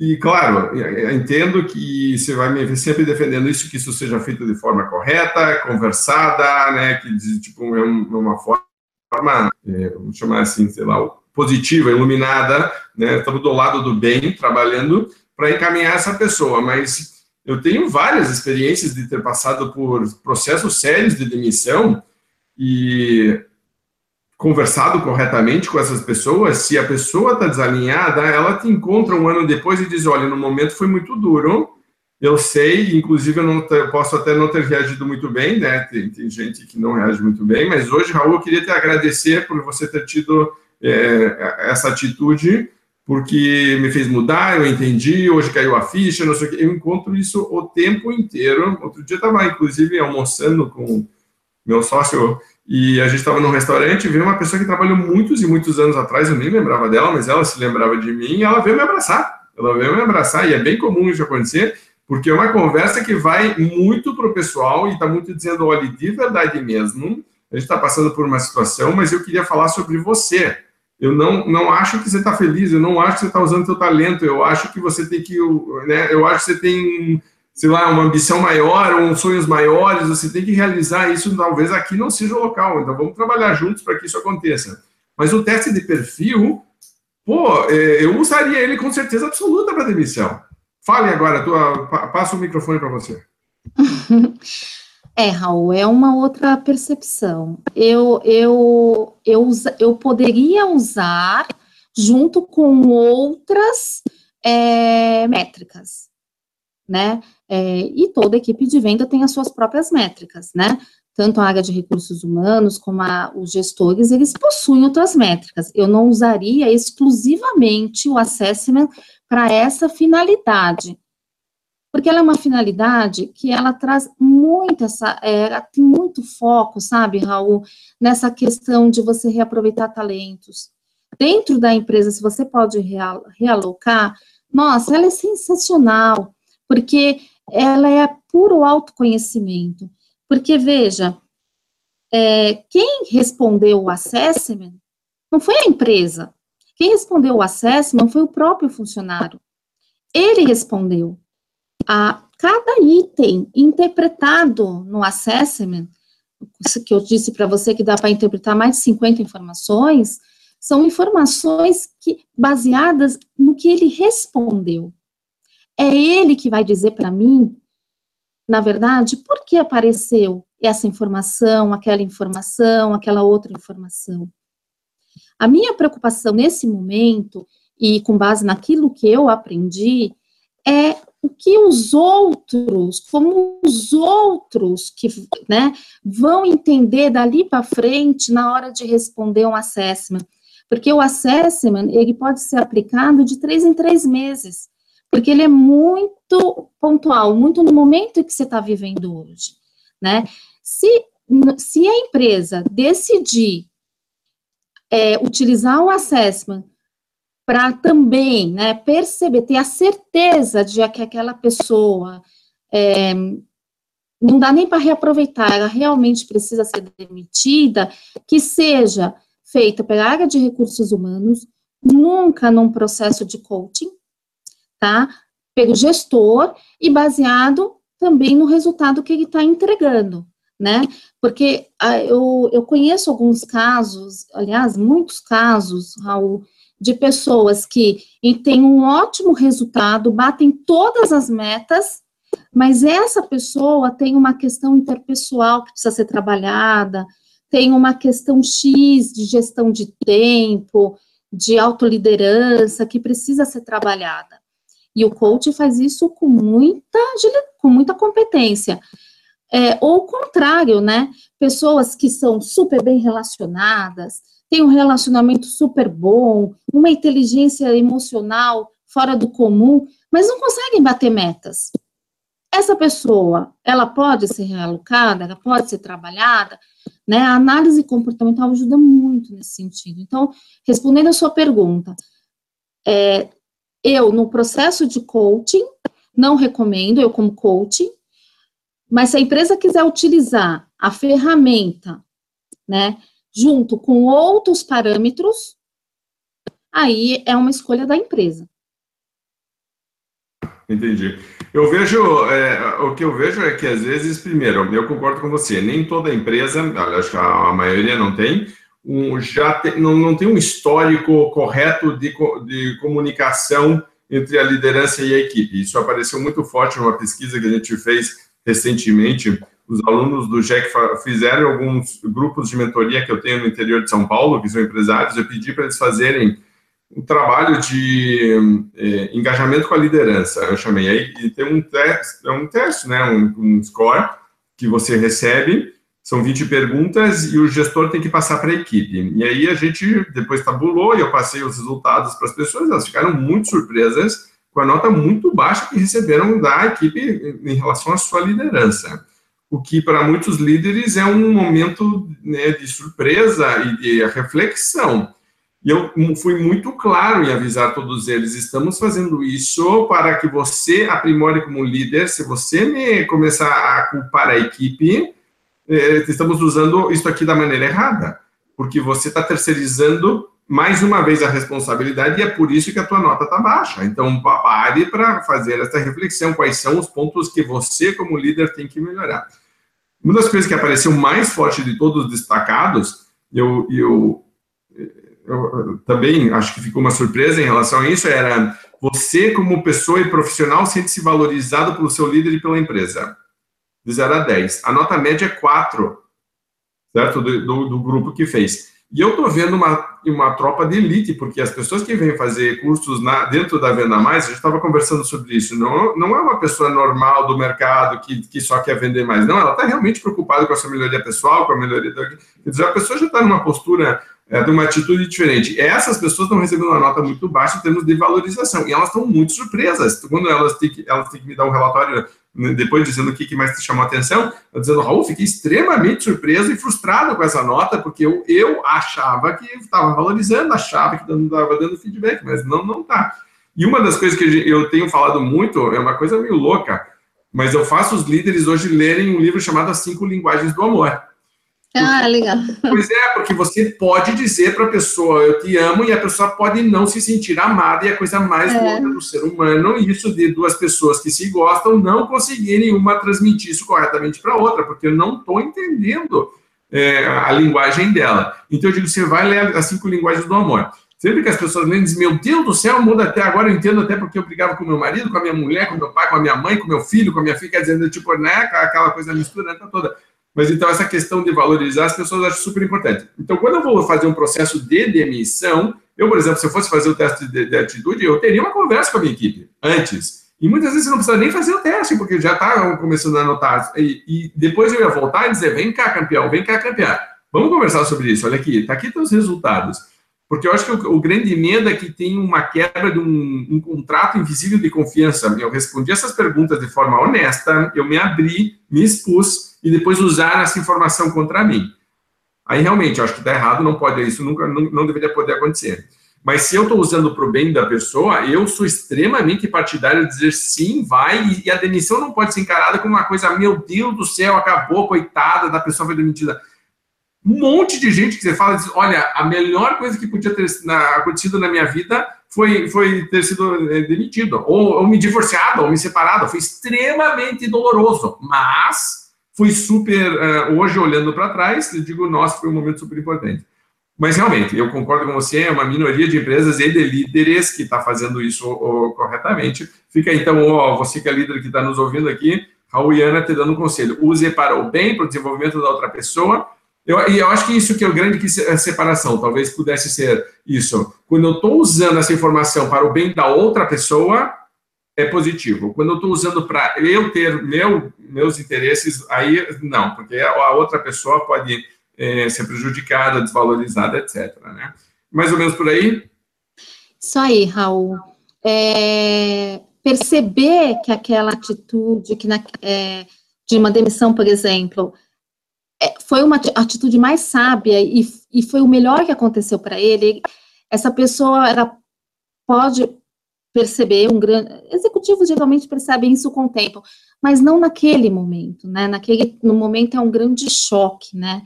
e claro, entendo que você vai me sempre defendendo isso, que isso seja feito de forma correta, conversada, né, que tipo é uma forma, é, vamos chamar assim, sei lá, positiva, iluminada, né, estamos do lado do bem, trabalhando para encaminhar essa pessoa, mas eu tenho várias experiências de ter passado por processos sérios de demissão e conversado corretamente com essas pessoas, se a pessoa está desalinhada, ela te encontra um ano depois e diz, olha, no momento foi muito duro, eu sei, inclusive eu não eu posso até não ter reagido muito bem, né, tem, tem, gente que não reage muito bem, mas hoje, Raul, eu queria te agradecer por você ter tido é, essa atitude, porque me fez mudar, eu entendi, hoje caiu a ficha, não sei o que, eu encontro isso o tempo inteiro, outro dia eu estava, inclusive, almoçando com meu sócio e a gente estava num restaurante e veio uma pessoa que trabalhou muitos e muitos anos atrás, eu nem lembrava dela, mas ela se lembrava de mim e ela veio me abraçar. Ela veio me abraçar e é bem comum isso acontecer, porque é uma conversa que vai muito para o pessoal e está muito dizendo, olha, de verdade mesmo, a gente está passando por uma situação, mas eu queria falar sobre você. Eu não, não acho que você está feliz, eu não acho que você está usando seu talento, eu acho que você tem que, né, eu acho que você tem sei lá, uma ambição maior ou sonhos maiores, você tem que realizar isso, talvez aqui não seja o local, então vamos trabalhar juntos para que isso aconteça. Mas o teste de perfil, pô, é, eu usaria ele com certeza absoluta para demissão. Fale agora, tua, passa o microfone para você. É, Raul, é uma outra percepção. Eu, eu, eu, eu poderia usar junto com outras é, métricas, né? É, e toda equipe de venda tem as suas próprias métricas, né? Tanto a área de recursos humanos como a, os gestores, eles possuem outras métricas. Eu não usaria exclusivamente o assessment para essa finalidade, porque ela é uma finalidade que ela traz muito essa, é, tem muito foco, sabe, Raul, nessa questão de você reaproveitar talentos. Dentro da empresa, se você pode realocar, nossa, ela é sensacional, porque ela é puro autoconhecimento. Porque, veja, é, quem respondeu o assessment não foi a empresa. Quem respondeu o assessment foi o próprio funcionário. Ele respondeu. A cada item interpretado no assessment, que eu disse para você que dá para interpretar mais de 50 informações, são informações que baseadas no que ele respondeu. É ele que vai dizer para mim, na verdade, por que apareceu essa informação, aquela informação, aquela outra informação. A minha preocupação nesse momento, e com base naquilo que eu aprendi, é o que os outros, como os outros que né, vão entender dali para frente na hora de responder um assessment. Porque o assessment, ele pode ser aplicado de três em três meses porque ele é muito pontual, muito no momento que você está vivendo hoje, né? Se, se a empresa decidir é, utilizar o assessment para também, né, perceber, ter a certeza de que aquela pessoa é, não dá nem para reaproveitar, ela realmente precisa ser demitida, que seja feita pela área de recursos humanos, nunca num processo de coaching, tá? Pelo gestor e baseado também no resultado que ele está entregando, né? Porque ah, eu, eu conheço alguns casos, aliás, muitos casos, Raul, de pessoas que têm um ótimo resultado, batem todas as metas, mas essa pessoa tem uma questão interpessoal que precisa ser trabalhada, tem uma questão X de gestão de tempo, de autoliderança que precisa ser trabalhada. E o coach faz isso com muita, com muita competência. É, ou o contrário, né? Pessoas que são super bem relacionadas, têm um relacionamento super bom, uma inteligência emocional fora do comum, mas não conseguem bater metas. Essa pessoa, ela pode ser realocada, ela pode ser trabalhada, né? A análise comportamental ajuda muito nesse sentido. Então, respondendo a sua pergunta, é, eu, no processo de coaching, não recomendo, eu como coaching, mas se a empresa quiser utilizar a ferramenta, né, junto com outros parâmetros, aí é uma escolha da empresa. Entendi. Eu vejo, é, o que eu vejo é que às vezes, primeiro, eu concordo com você, nem toda empresa, acho que a maioria não tem, um, já tem, não, não tem um histórico correto de, de comunicação entre a liderança e a equipe. Isso apareceu muito forte numa pesquisa que a gente fez recentemente. Os alunos do JEC fizeram alguns grupos de mentoria que eu tenho no interior de São Paulo, que são empresários, eu pedi para eles fazerem um trabalho de eh, engajamento com a liderança, eu chamei. Aí e tem um teste, é um teste, né, um, um score que você recebe, são 20 perguntas e o gestor tem que passar para a equipe. E aí a gente depois tabulou e eu passei os resultados para as pessoas, elas ficaram muito surpresas com a nota muito baixa que receberam da equipe em relação à sua liderança. O que para muitos líderes é um momento né, de surpresa e de reflexão. E eu fui muito claro em avisar todos eles: estamos fazendo isso para que você aprimore como líder. Se você me começar a culpar a equipe, eh, estamos usando isso aqui da maneira errada, porque você está terceirizando mais uma vez a responsabilidade e é por isso que a tua nota está baixa. Então, pare para fazer essa reflexão: quais são os pontos que você, como líder, tem que melhorar. Uma das coisas que apareceu mais forte de todos os destacados, eu, eu eu, também acho que ficou uma surpresa em relação a isso, era você, como pessoa e profissional, sente-se valorizado pelo seu líder e pela empresa. De 0 a 10. A nota média é 4, certo? Do, do, do grupo que fez. E eu estou vendo uma, uma tropa de elite, porque as pessoas que vêm fazer cursos na, dentro da Venda Mais, a gente estava conversando sobre isso, não, não é uma pessoa normal do mercado que, que só quer vender mais, não, ela está realmente preocupada com a sua melhoria pessoal, com a melhoria da. Quer dizer, a pessoa já está numa postura é, de uma atitude diferente. Essas pessoas estão recebendo uma nota muito baixa em termos de valorização, e elas estão muito surpresas. Quando elas têm que, elas têm que me dar um relatório depois dizendo o que, que mais te chamou a atenção, eu dizendo, Raul, fiquei extremamente surpreso e frustrado com essa nota, porque eu, eu achava que estava valorizando, achava que estava dando feedback, mas não não está. E uma das coisas que eu tenho falado muito, é uma coisa meio louca, mas eu faço os líderes hoje lerem um livro chamado As Cinco Linguagens do Amor. Ah, legal. Pois é, porque você pode dizer para a pessoa eu te amo e a pessoa pode não se sentir amada e é a coisa mais é. louca do ser humano isso de duas pessoas que se gostam não conseguirem uma transmitir isso corretamente para outra, porque eu não estou entendendo é, a linguagem dela. Então eu digo, você vai ler as cinco linguagens do amor. Sempre que as pessoas leem, dizem, meu Deus do céu, muda até agora, eu entendo até porque eu brigava com meu marido, com a minha mulher, com meu pai, com a minha mãe, com meu filho, com a minha filha, quer dizer, tipo, né, aquela coisa misturada toda. Mas então essa questão de valorizar as pessoas acho super importante. Então, quando eu vou fazer um processo de demissão, eu, por exemplo, se eu fosse fazer o teste de, de atitude, eu teria uma conversa com a minha equipe antes. E muitas vezes você não precisa nem fazer o teste, porque já está começando a anotar. E, e, depois eu ia voltar e dizer: vem cá, campeão, vem cá, campeão. Vamos conversar sobre isso. Olha aqui, está aqui os resultados. Porque eu acho que o, o, grande medo é que tem uma quebra de um, um, contrato invisível de confiança. Eu respondi essas perguntas de forma honesta, eu me abri, me expus, e depois usar essa informação contra mim. Aí realmente, acho que está errado, não pode, isso nunca, não, não deveria poder acontecer. Mas se eu estou usando para o bem da pessoa, eu sou extremamente partidário de dizer sim, vai, e a demissão não pode ser encarada como uma coisa, meu Deus do céu, acabou, coitada, da pessoa foi demitida. Um monte de gente que você fala, diz, olha, a melhor coisa que podia ter acontecido na minha vida foi, foi ter sido é, demitido, ou, ou me divorciado, ou me separado, foi extremamente doloroso, mas foi super. Uh, hoje, olhando para trás, eu digo, nossa, foi um momento super importante. Mas realmente, eu concordo com você, é uma minoria de empresas e de líderes que está fazendo isso corretamente. Fica então, ó, você que é líder que está nos ouvindo aqui, Raul e Ana te dando um conselho. Use para o bem, para o desenvolvimento da outra pessoa. Eu, e eu acho que isso que é o grande que separação, talvez pudesse ser isso. Quando eu estou usando essa informação para o bem da outra pessoa, é positivo. Quando eu estou usando para eu ter meu, meus interesses, aí não, porque a outra pessoa pode é, ser prejudicada, desvalorizada, etc. Né? Mais ou menos por aí? Isso aí, Raul. É, perceber que aquela atitude, que na, é, de uma demissão, por exemplo, é, foi uma atitude mais sábia e, e foi o melhor que aconteceu para ele. Essa pessoa era pode perceber um grande. Executivos geralmente percebem isso com o tempo, mas não naquele momento, né? Naquele no momento é um grande choque, né?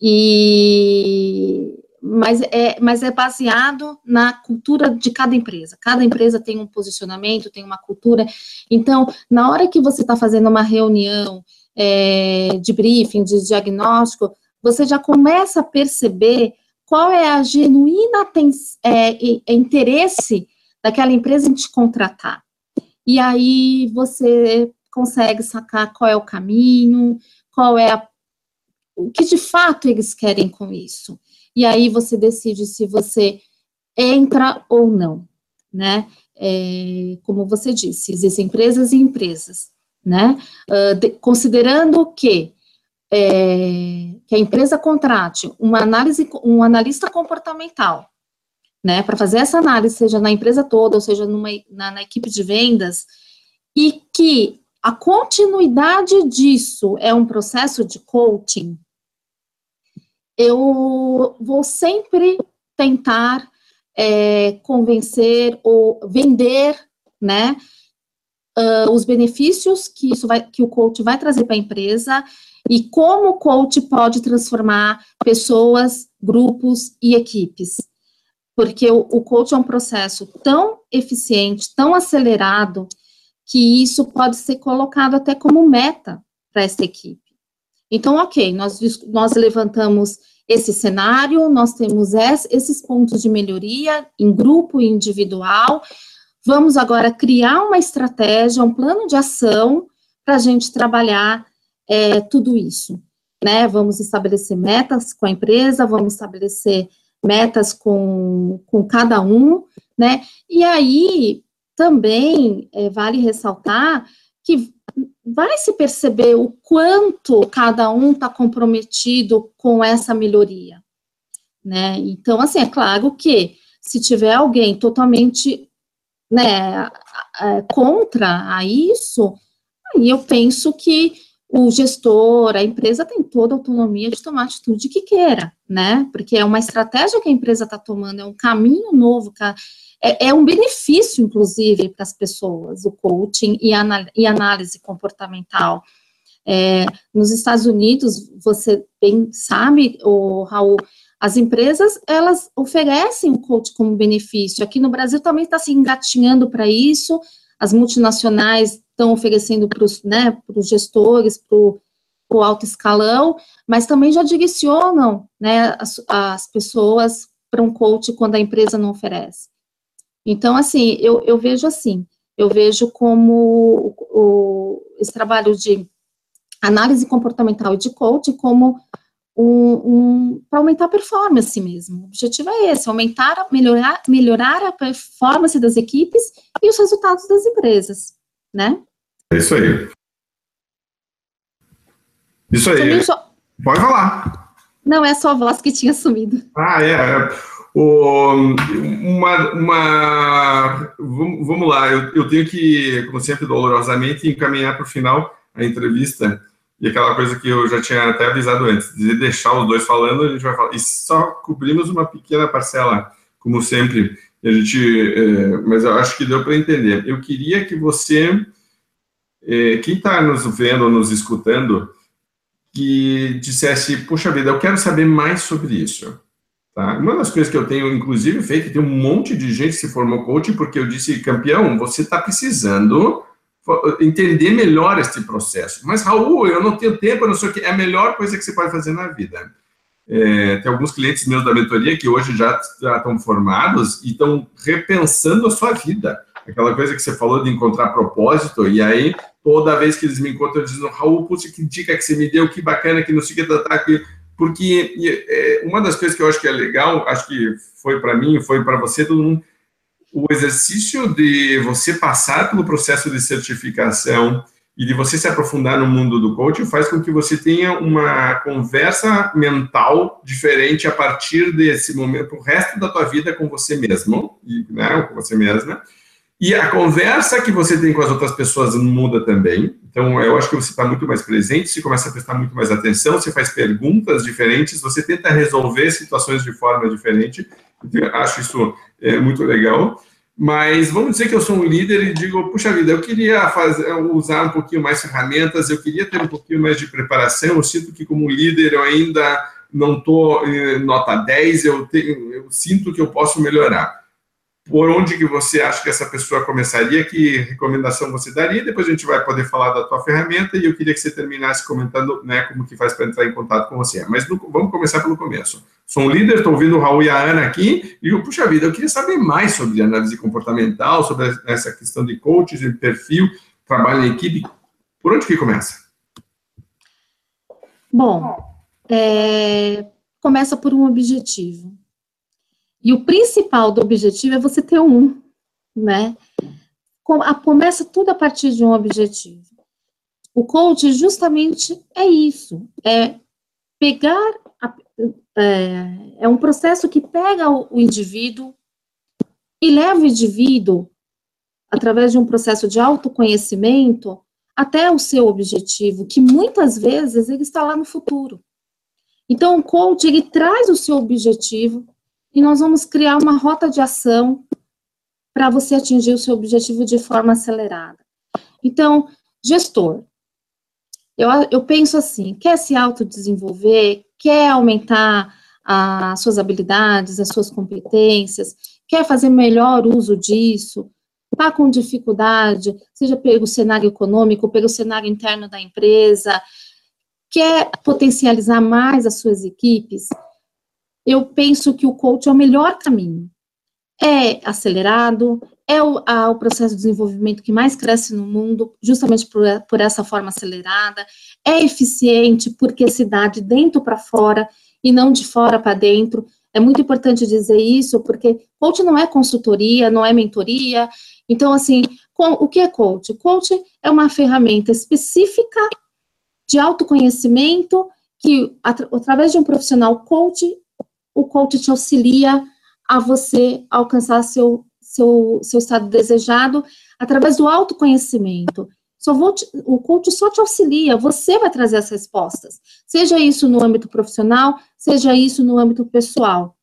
E mas é, mas é baseado na cultura de cada empresa. Cada empresa tem um posicionamento, tem uma cultura. Então, na hora que você está fazendo uma reunião é, de briefing, de diagnóstico, você já começa a perceber qual é a genuína é, interesse daquela empresa em te contratar. E aí você consegue sacar qual é o caminho, qual é a, o que de fato eles querem com isso. E aí você decide se você entra ou não, né? É, como você disse, existem empresas e empresas, né? Uh, de, considerando que é, que a empresa contrate uma análise, um analista comportamental né, para fazer essa análise, seja na empresa toda, ou seja numa, na, na equipe de vendas, e que a continuidade disso é um processo de coaching, eu vou sempre tentar é, convencer ou vender, né, uh, os benefícios que isso vai, que o coach vai trazer para a empresa e como o coach pode transformar pessoas, grupos e equipes porque o, o coach é um processo tão eficiente, tão acelerado, que isso pode ser colocado até como meta para essa equipe. Então, ok, nós, nós levantamos esse cenário, nós temos esses pontos de melhoria em grupo e individual. Vamos agora criar uma estratégia, um plano de ação para a gente trabalhar é, tudo isso. Né? Vamos estabelecer metas com a empresa, vamos estabelecer metas com, com cada um, né? E aí também é, vale ressaltar que vai se perceber o quanto cada um está comprometido com essa melhoria, né? Então, assim, é claro que se tiver alguém totalmente, né, contra a isso, aí eu penso que o gestor, a empresa tem toda a autonomia de tomar a atitude que queira, né? Porque é uma estratégia que a empresa está tomando, é um caminho novo, é, é um benefício, inclusive, para as pessoas, o coaching e, e análise comportamental. É, nos Estados Unidos, você bem sabe, o Raul, as empresas, elas oferecem o coaching como benefício. Aqui no Brasil também está se engatinhando para isso, as multinacionais estão oferecendo para os né, gestores, para o alto escalão, mas também já direcionam né, as, as pessoas para um coach quando a empresa não oferece. Então, assim, eu, eu vejo assim, eu vejo como o, o, esse trabalho de análise comportamental e de coach como um, um para aumentar a performance mesmo. O objetivo é esse, aumentar, melhorar, melhorar a performance das equipes e os resultados das empresas, né? É isso aí. Isso aí. Só... Pode falar. Não, é só a voz que tinha sumido. Ah, é. é. O, uma, uma, vamos lá, eu, eu tenho que, como sempre, dolorosamente, encaminhar para o final a entrevista e aquela coisa que eu já tinha até avisado antes, de deixar os dois falando, a gente vai falar, e só cobrimos uma pequena parcela, como sempre, a gente, é, mas eu acho que deu para entender. Eu queria que você é, quem está nos vendo, nos escutando, que dissesse, puxa vida, eu quero saber mais sobre isso. Tá? Uma das coisas que eu tenho, inclusive, feito, tem um monte de gente que se formou coach, porque eu disse, campeão, você está precisando entender melhor este processo. Mas, Raul, eu não tenho tempo, eu não sei o que, é a melhor coisa que você pode fazer na vida. É, tem alguns clientes meus da mentoria que hoje já, já estão formados e estão repensando a sua vida. Aquela coisa que você falou de encontrar propósito, e aí toda vez que eles me encontram, dizem, Raul, puxa, que dica que você me deu, que bacana, que não sei o que, tá, tá, que... porque é, uma das coisas que eu acho que é legal, acho que foi para mim, foi para você, todo mundo, o exercício de você passar pelo processo de certificação e de você se aprofundar no mundo do coaching faz com que você tenha uma conversa mental diferente a partir desse momento, o resto da tua vida com você mesmo, né, com você mesma, e a conversa que você tem com as outras pessoas muda também. Então, eu acho que você está muito mais presente, você começa a prestar muito mais atenção, você faz perguntas diferentes, você tenta resolver situações de forma diferente. Acho isso é, muito legal. mas vamos dizer que eu sou um líder e digo, puxa vida, eu queria fazer, usar um pouquinho mais ferramentas, eu queria ter um pouquinho mais de preparação, eu sinto que como líder eu ainda não estou nota 10, eu, tenho, eu sinto que eu posso melhorar por onde que você acha que essa pessoa começaria, que recomendação você daria, depois a gente vai poder falar da tua ferramenta e eu queria que você terminasse comentando, né, como que faz para entrar em contato com você. Mas no, vamos começar pelo começo. Sou um líder, estou ouvindo o Raul e a Ana aqui, e eu, puxa vida, eu queria saber mais sobre análise comportamental, sobre essa questão de coaches, de perfil, trabalho em equipe. Por onde que começa? Bom, é, começa por um objetivo. E o principal do objetivo é você ter um, né? Começa tudo a partir de um objetivo. O coach justamente é isso, é pegar, a, é, é, um processo que pega o, o indivíduo e leva o indivíduo, através de um processo de autoconhecimento, até o seu objetivo, que muitas vezes ele está lá no futuro. Então, o coach, ele traz o seu objetivo, e nós vamos criar uma rota de ação para você atingir o seu objetivo de forma acelerada. Então, gestor, eu, eu penso assim, quer se autodesenvolver, quer aumentar as suas habilidades, as suas competências, quer fazer melhor uso disso, está com dificuldade, seja pelo cenário econômico, pelo cenário interno da empresa, quer potencializar mais as suas equipes, eu penso que o coach é o melhor caminho. É acelerado, é o, a, o processo de desenvolvimento que mais cresce no mundo, justamente por, por essa forma acelerada, é eficiente porque se dá de dentro para fora e não de fora para dentro. É muito importante dizer isso, porque coach não é consultoria, não é mentoria. Então, assim, com, o que é coach? Coach é uma ferramenta específica de autoconhecimento que, através de um profissional coach, o coach te auxilia a você alcançar seu, seu, seu estado desejado através do autoconhecimento. Só vou te, o coach só te auxilia, você vai trazer as respostas. Seja isso no âmbito profissional, seja isso no âmbito pessoal,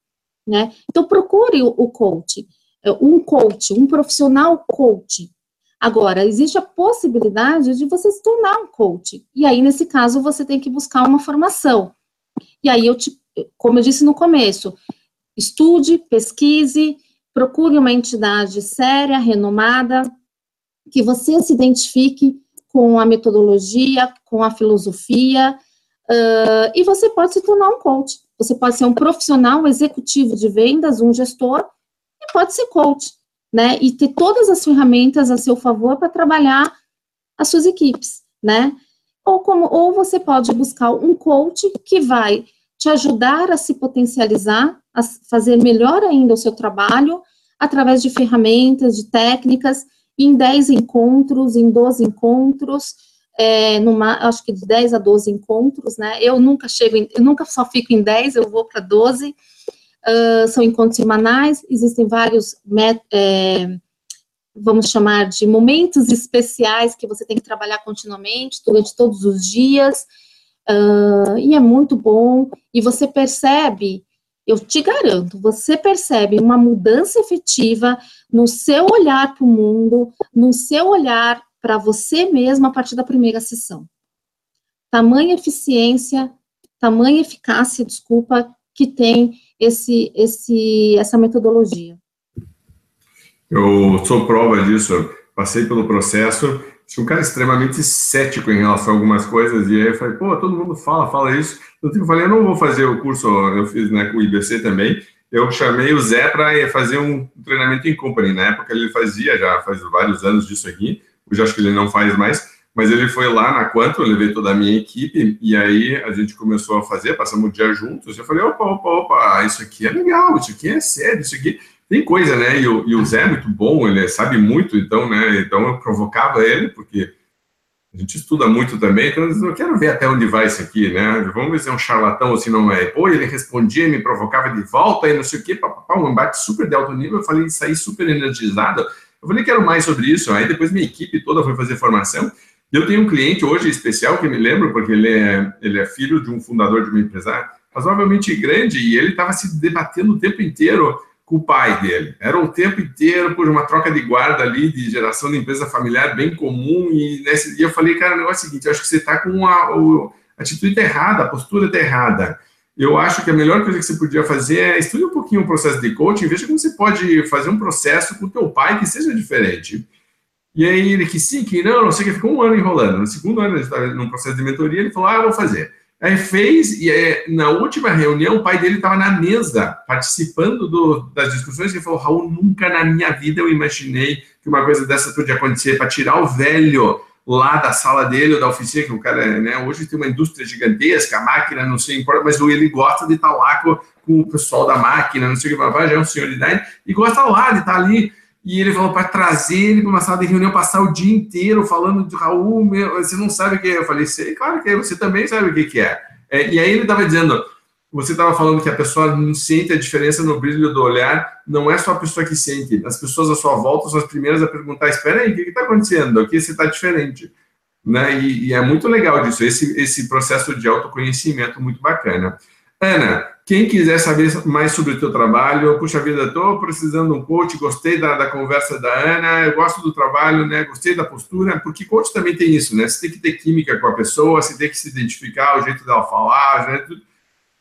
né? Então procure o, o coach, é, um coach, um profissional coach. Agora, existe a possibilidade de você se tornar um coach. E aí, nesse caso, você tem que buscar uma formação. E aí eu te como eu disse no começo, estude, pesquise, procure uma entidade séria, renomada, que você se identifique com a metodologia, com a filosofia, uh, e você pode se tornar um coach. Você pode ser um profissional, um executivo de vendas, um gestor, e pode ser coach, né? E ter todas as ferramentas a seu favor para trabalhar as suas equipes, né? Ou, como, ou você pode buscar um coach que vai te ajudar a se potencializar, a fazer melhor ainda o seu trabalho, através de ferramentas, de técnicas, em 10 encontros, em 12 encontros, é, numa, acho que de 10 a 12 encontros, né? Eu nunca chego, em, eu nunca só fico em 10, eu vou para 12. Uh, são encontros semanais, existem vários, é, vamos chamar de momentos especiais que você tem que trabalhar continuamente, durante todos os dias, Uh, e é muito bom, e você percebe, eu te garanto, você percebe uma mudança efetiva no seu olhar para o mundo, no seu olhar para você mesmo a partir da primeira sessão. Tamanha eficiência, tamanha eficácia, desculpa, que tem esse, esse, essa metodologia. Eu sou prova disso, passei pelo processo tinha um cara extremamente cético em relação a algumas coisas, e aí eu falei, pô, todo mundo fala, fala isso. Eu falei, eu não vou fazer o curso, eu fiz né, com o IBC também, eu chamei o Zé para fazer um treinamento em company, na época ele fazia, já faz vários anos disso aqui, hoje acho que ele não faz mais, mas ele foi lá na Quanto, levei toda a minha equipe, e aí a gente começou a fazer, passamos o dia juntos, eu falei, opa, opa, opa, isso aqui é legal, isso aqui é sério, isso aqui tem coisa, né? E o, e o Zé é muito bom, ele sabe muito, então, né? Então eu provocava ele, porque a gente estuda muito também, então eu quero ver até onde vai isso aqui, né? Vamos ver se é um charlatão ou se não é. Pô, ele respondia, me provocava de volta e não sei o quê, papapá, um embate super de alto nível. Eu falei, saí super energizado. Eu falei, quero mais sobre isso. Aí depois minha equipe toda foi fazer formação. Eu tenho um cliente hoje especial que me lembro, porque ele é, ele é filho de um fundador de uma empresa razoavelmente grande e ele estava se debatendo o tempo inteiro com o pai dele. Era o tempo inteiro por uma troca de guarda ali, de geração de empresa familiar bem comum. E nesse dia eu falei, cara, o negócio é o seguinte: eu acho que você está com a, a atitude tá errada, a postura está errada. Eu acho que a melhor coisa que você podia fazer é estudar um pouquinho o processo de coaching, veja como você pode fazer um processo com o teu pai que seja diferente. E aí ele que sim, que não, não sei o que, ficou um ano enrolando. No segundo ano, estava num processo de mentoria, ele falou, ah, eu vou fazer. Aí fez, e é, na última reunião, o pai dele estava na mesa, participando do, das discussões, e falou: Raul, nunca na minha vida eu imaginei que uma coisa dessa podia acontecer, para tirar o velho lá da sala dele ou da oficina, que o cara, né, hoje tem uma indústria gigantesca, a máquina, não sei, importa, mas ele gosta de estar lá com, com o pessoal da máquina, não sei o que, já é um senhor de idade, e gosta lá de estar ali e ele falou para trazer ele para uma sala de reunião, passar o dia inteiro falando de Raul, meu, você não sabe o que é. Eu falei, claro que é, você também sabe o que, que é. é. E aí ele estava dizendo, você estava falando que a pessoa não sente a diferença no brilho do olhar, não é só a pessoa que sente, as pessoas à sua volta são as primeiras a perguntar, espera aí, o que está acontecendo? Aqui você está diferente. Né? E, e, é muito legal disso, esse, esse processo de autoconhecimento muito bacana. Ana, quem quiser saber mais sobre o teu trabalho, puxa vida, estou precisando de um coach, gostei da, da, conversa da Ana, eu gosto do trabalho, né? Gostei da postura, porque coach também tem isso, né? Você tem que ter química com a pessoa, você tem que se identificar, o jeito dela falar, jeito...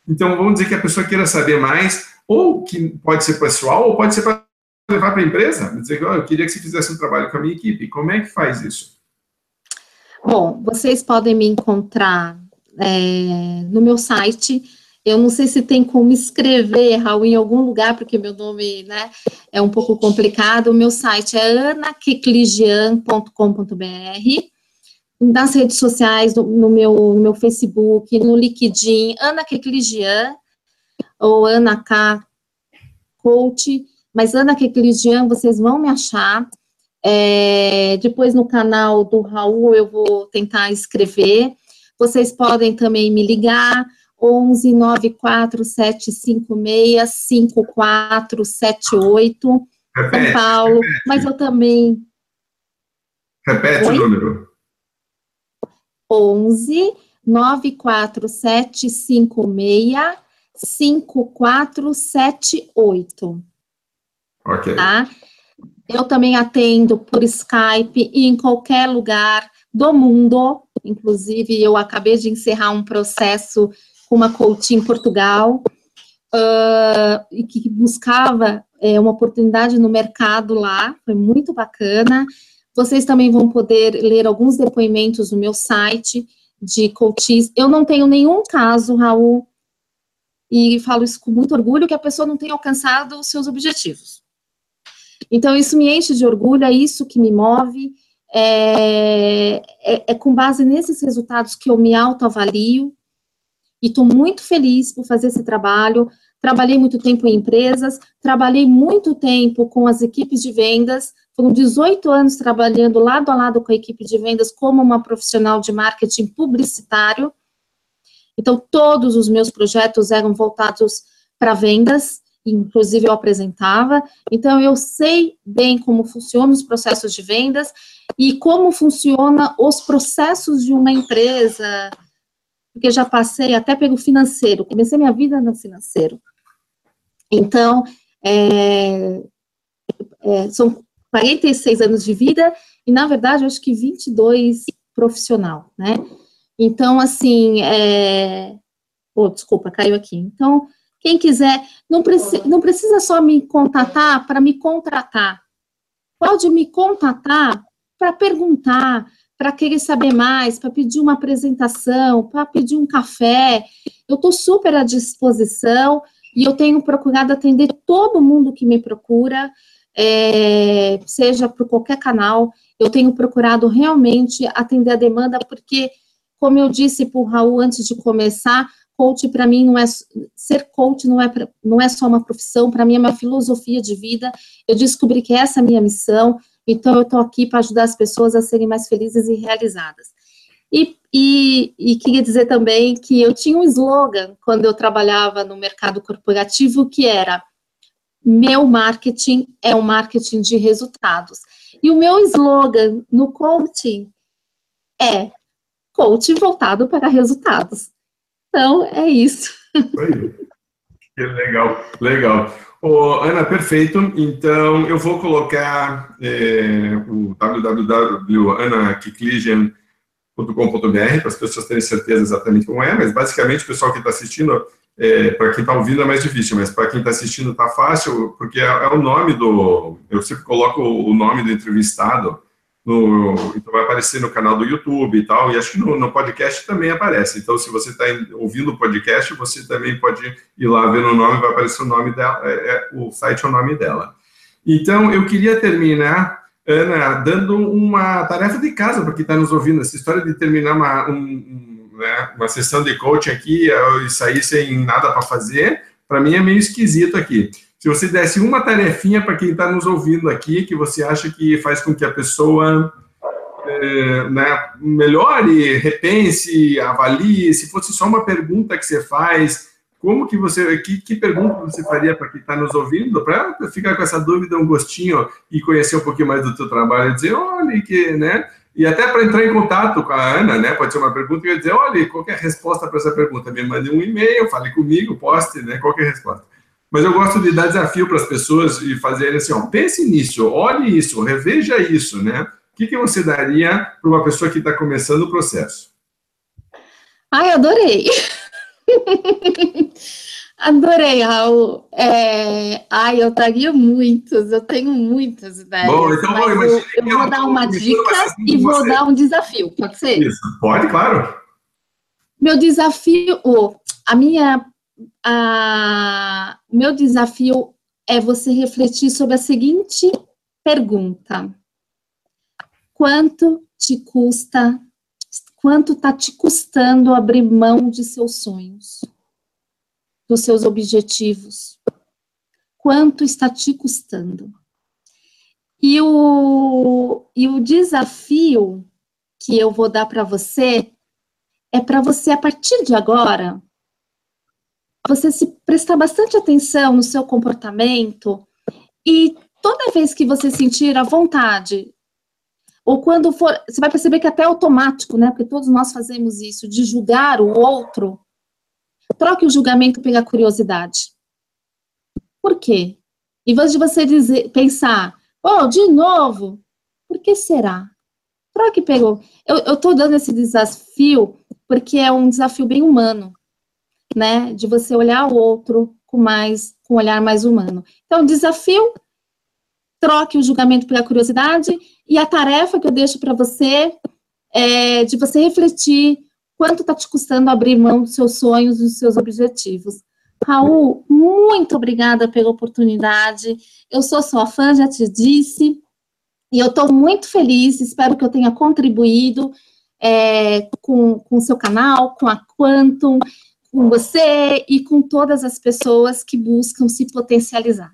Então, vamos dizer que a pessoa queira saber mais, ou que pode ser pessoal, ou pode ser para levar para a empresa, dizer oh, eu queria que você fizesse um trabalho com a minha equipe. Como é que faz isso? Bom, vocês podem me encontrar é, no meu site, eu não sei se tem como escrever, Raul, em algum lugar, porque meu nome né, é um pouco complicado. O meu site é anakekligian.com.br. Nas redes sociais, no, meu, no meu Facebook, no LinkedIn, Ana Kekligian, ou Ana K. Coach, mas Ana Kekligian, vocês vão me achar. É, depois no canal do Raul eu vou tentar escrever. Vocês podem também me ligar 11 94756 5478 São Paulo, repete. mas eu também. Repete Oi? o número. 11 94756 5478. Ok. Tá? Eu também atendo por Skype e em qualquer lugar do mundo. Inclusive, eu acabei de encerrar um processo uma coach em Portugal, uh, e que buscava é, uma oportunidade no mercado lá, foi muito bacana. Vocês também vão poder ler alguns depoimentos no meu site de coaches. Eu não tenho nenhum caso, Raul, e falo isso com muito orgulho, que a pessoa não tenha alcançado os seus objetivos. Então, isso me enche de orgulho, é isso que me move, é, é, é com base nesses resultados que eu me autoavalio, e estou muito feliz por fazer esse trabalho. Trabalhei muito tempo em empresas, trabalhei muito tempo com as equipes de vendas, foram 18 anos trabalhando lado a lado com a equipe de vendas como uma profissional de marketing publicitário. Então, todos os meus projetos eram voltados para vendas, inclusive eu apresentava. Então, eu sei bem como funcionam os processos de vendas e como funciona os processos de uma empresa, porque já passei até pelo financeiro, comecei minha vida no financeiro. Então, é, é, são 46 anos de vida e, na verdade, acho que 22 profissional, né? Então, assim, é... Oh, desculpa, caiu aqui. Então, quem quiser, não, preci não precisa só me contatar para me contratar. Pode me contatar para perguntar, para querer saber mais, para pedir uma apresentação, para pedir um café. Eu estou super à disposição e eu tenho procurado atender todo mundo que me procura, é, seja por qualquer canal. Eu tenho procurado realmente atender a demanda, porque, como eu disse para o Raul antes de começar, coach para mim não é ser coach não é não é só uma profissão, para mim é uma filosofia de vida. Eu descobri que essa é a minha missão. Então, eu estou aqui para ajudar as pessoas a serem mais felizes e realizadas. E, e, e, queria dizer também que eu tinha um slogan quando eu trabalhava no mercado corporativo que era meu marketing é um marketing de resultados. E o meu slogan no coaching é coaching voltado para resultados. Então, é isso. Que legal, legal. Oh, Ana, perfeito. Então, eu vou colocar é, o www.anakikligen.com.br para as pessoas terem certeza exatamente como é, mas basicamente o pessoal que está assistindo, é, para quem está ouvindo é mais difícil, mas para quem está assistindo está fácil, porque é, é, o nome do. Eu sempre coloco o nome do entrevistado no, então vai aparecer no canal do YouTube e tal, e acho que no, no podcast também aparece. Então, se você está ouvindo o podcast, você também pode ir lá ver o nome, vai aparecer o nome dela, é, é, o site é o nome dela. Então, eu queria terminar, Ana, dando uma tarefa de casa para quem está nos ouvindo. Essa história de terminar uma, um, né, uma sessão de coaching aqui e sair sem nada para fazer, para mim é meio esquisito aqui se você desse uma tarefinha para quem está nos ouvindo aqui, que você acha que faz com que a pessoa é, né, melhore, repense, avalie, se fosse só uma pergunta que você faz, como que você, que, que pergunta você faria para quem está nos ouvindo, para ficar com essa dúvida, um gostinho e conhecer um pouquinho mais do teu trabalho, e dizer, olha, que, né, e até para entrar em contato com a Ana, né? Pode ser uma pergunta e eu dizer, olha, qual é a resposta para essa pergunta? Me mande um e-mail, fale comigo, poste, né? Qual é a resposta? Mas eu gosto de dar desafio para as pessoas e fazer assim, ó, pense nisso, olhe isso, reveja isso, né? O que, que você daria para uma pessoa que está começando o processo? Ai, adorei! Adorei, Raul. É... Ai, eu daria muitos, eu tenho muitas ideias. Bom, então, bom, eu, eu vou dar uma dica e vou você. dar um desafio, pode ser? Isso, pode, claro. Meu desafio, a minha a, meu desafio é você refletir sobre a seguinte pergunta: quanto te custa, quanto está te custando abrir mão de seus sonhos, dos seus objetivos? Quanto está te custando? E o, e o desafio que eu vou dar para você é para você, a partir de agora, você se prestar bastante atenção no seu comportamento e toda vez que você sentir a vontade, ou quando for, você vai perceber que é até é automático, né? Porque todos nós fazemos isso, de julgar o outro, troque o julgamento pela curiosidade. Por quê? Em vez de você dizer, pensar, oh, de novo, por que será? Troque pelo. Eu estou dando esse desafio porque é um desafio bem humano né, de você olhar o outro com mais, com um olhar mais humano. Então, desafio, troque o julgamento pela curiosidade e a tarefa que eu deixo para você é de você refletir quanto está te custando abrir mão dos seus sonhos, dos seus objetivos. Raul, muito obrigada pela oportunidade. Eu sou sua fã, já te disse, e eu estou muito feliz. Espero que eu tenha contribuído é, com o seu canal, com a Quantum com você e com todas as pessoas que buscam se potencializar.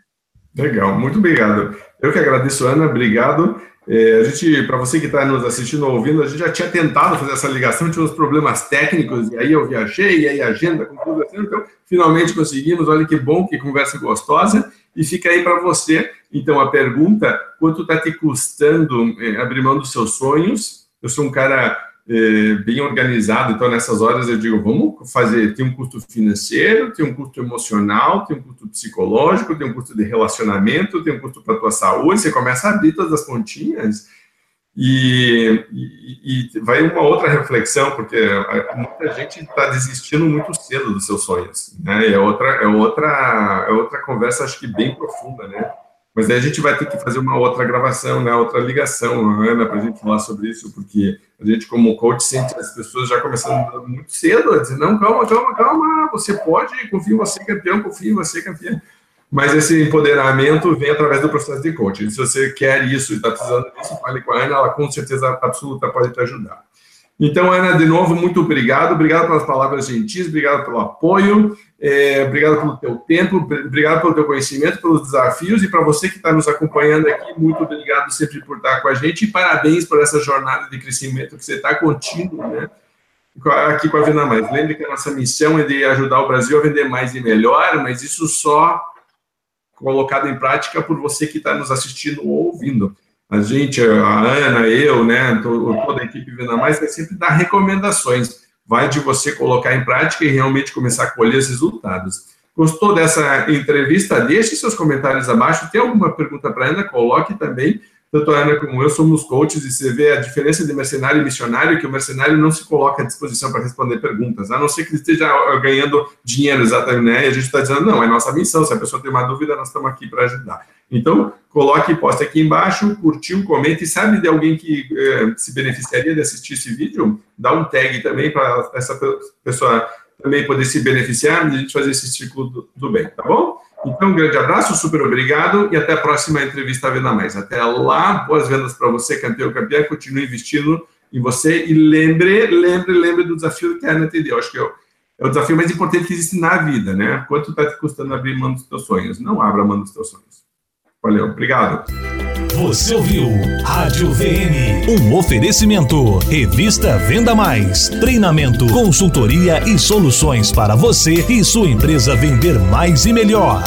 Legal, muito obrigado. Eu que agradeço, Ana, obrigado. É, a gente, para você que está nos assistindo ou ouvindo, a gente já tinha tentado fazer essa ligação, tinha uns problemas técnicos, e aí eu viajei, e aí a agenda com tudo assim, então finalmente conseguimos. Olha que bom, que conversa gostosa. E fica aí para você, então, a pergunta: quanto está te custando é, abrir mão dos seus sonhos? Eu sou um cara é, bem organizado. Então, nessas horas eu digo, vamos fazer, tem um custo financeiro, tem um custo emocional, tem um custo psicológico, tem um custo de relacionamento, tem um custo para a tua saúde. Você começa a abrir todas as pontinhas e, e, e vai uma outra reflexão, porque muita gente está desistindo muito cedo dos seus sonhos, né? É outra, é outra, é outra conversa, acho que bem profunda, né? Mas aí a gente vai ter que fazer uma outra gravação, né, outra ligação, Ana, para a gente falar sobre isso, porque a gente, como coach, sente as pessoas já começando muito cedo a dizer: não, calma, calma, calma, você pode, confia em você, campeão, confia em você, campeão. Mas esse empoderamento vem através do processo de coaching. Se você quer isso e está precisando disso, fale com a Ana, ela com certeza absoluta pode te ajudar. Então, Ana, de novo, muito obrigado. Obrigado pelas palavras gentis, obrigado pelo apoio, é, obrigado pelo teu tempo, obrigado pelo teu conhecimento, pelos desafios e para você que está nos acompanhando aqui, muito obrigado sempre por estar com a gente e parabéns por essa jornada de crescimento que você está contínuo, né? Aqui com a Venda Mais. Lembre que a nossa missão é de ajudar o Brasil a vender mais e melhor, mas isso só colocado em prática por você que está nos assistindo ou ouvindo a gente, a Ana, eu, né, toda a equipe Venda Mais, vai sempre dar recomendações. Vai de você colocar em prática e realmente começar a colher os resultados. Gostou dessa entrevista? Deixe seus comentários abaixo. Tem alguma pergunta para a Ana? Coloque também. Tanto a Ana como eu somos coaches e você vê a diferença de mercenário e missionário, que o mercenário não se coloca à disposição para responder perguntas, a não ser que ele esteja ganhando dinheiro exatamente, né? E a gente está dizendo, não, é nossa missão, se a pessoa tem uma dúvida, nós estamos aqui para ajudar. Então, coloque poste aqui embaixo, curtiu, comente, e sabe de alguém que eh, se beneficiaria de assistir esse vídeo? Dá um tag também para essa pessoa também poder se beneficiar e a gente fazer esse ciclo do, do bem, tá bom? Então, um grande abraço, super obrigado e até a próxima entrevista Venda Mais. Até lá, boas vendas para você, campeão campeão, continue investindo em você e lembre, lembre, lembre do desafio que Ana entendeu. Acho que é, é o desafio mais importante que existe na vida, né? Quanto está te custando abrir mão dos teus sonhos? Não abra mão dos teus sonhos. Valeu, obrigado. Você ouviu Rádio VM, um oferecimento. Revista Venda Mais, treinamento, consultoria e soluções para você e sua empresa vender mais e melhor.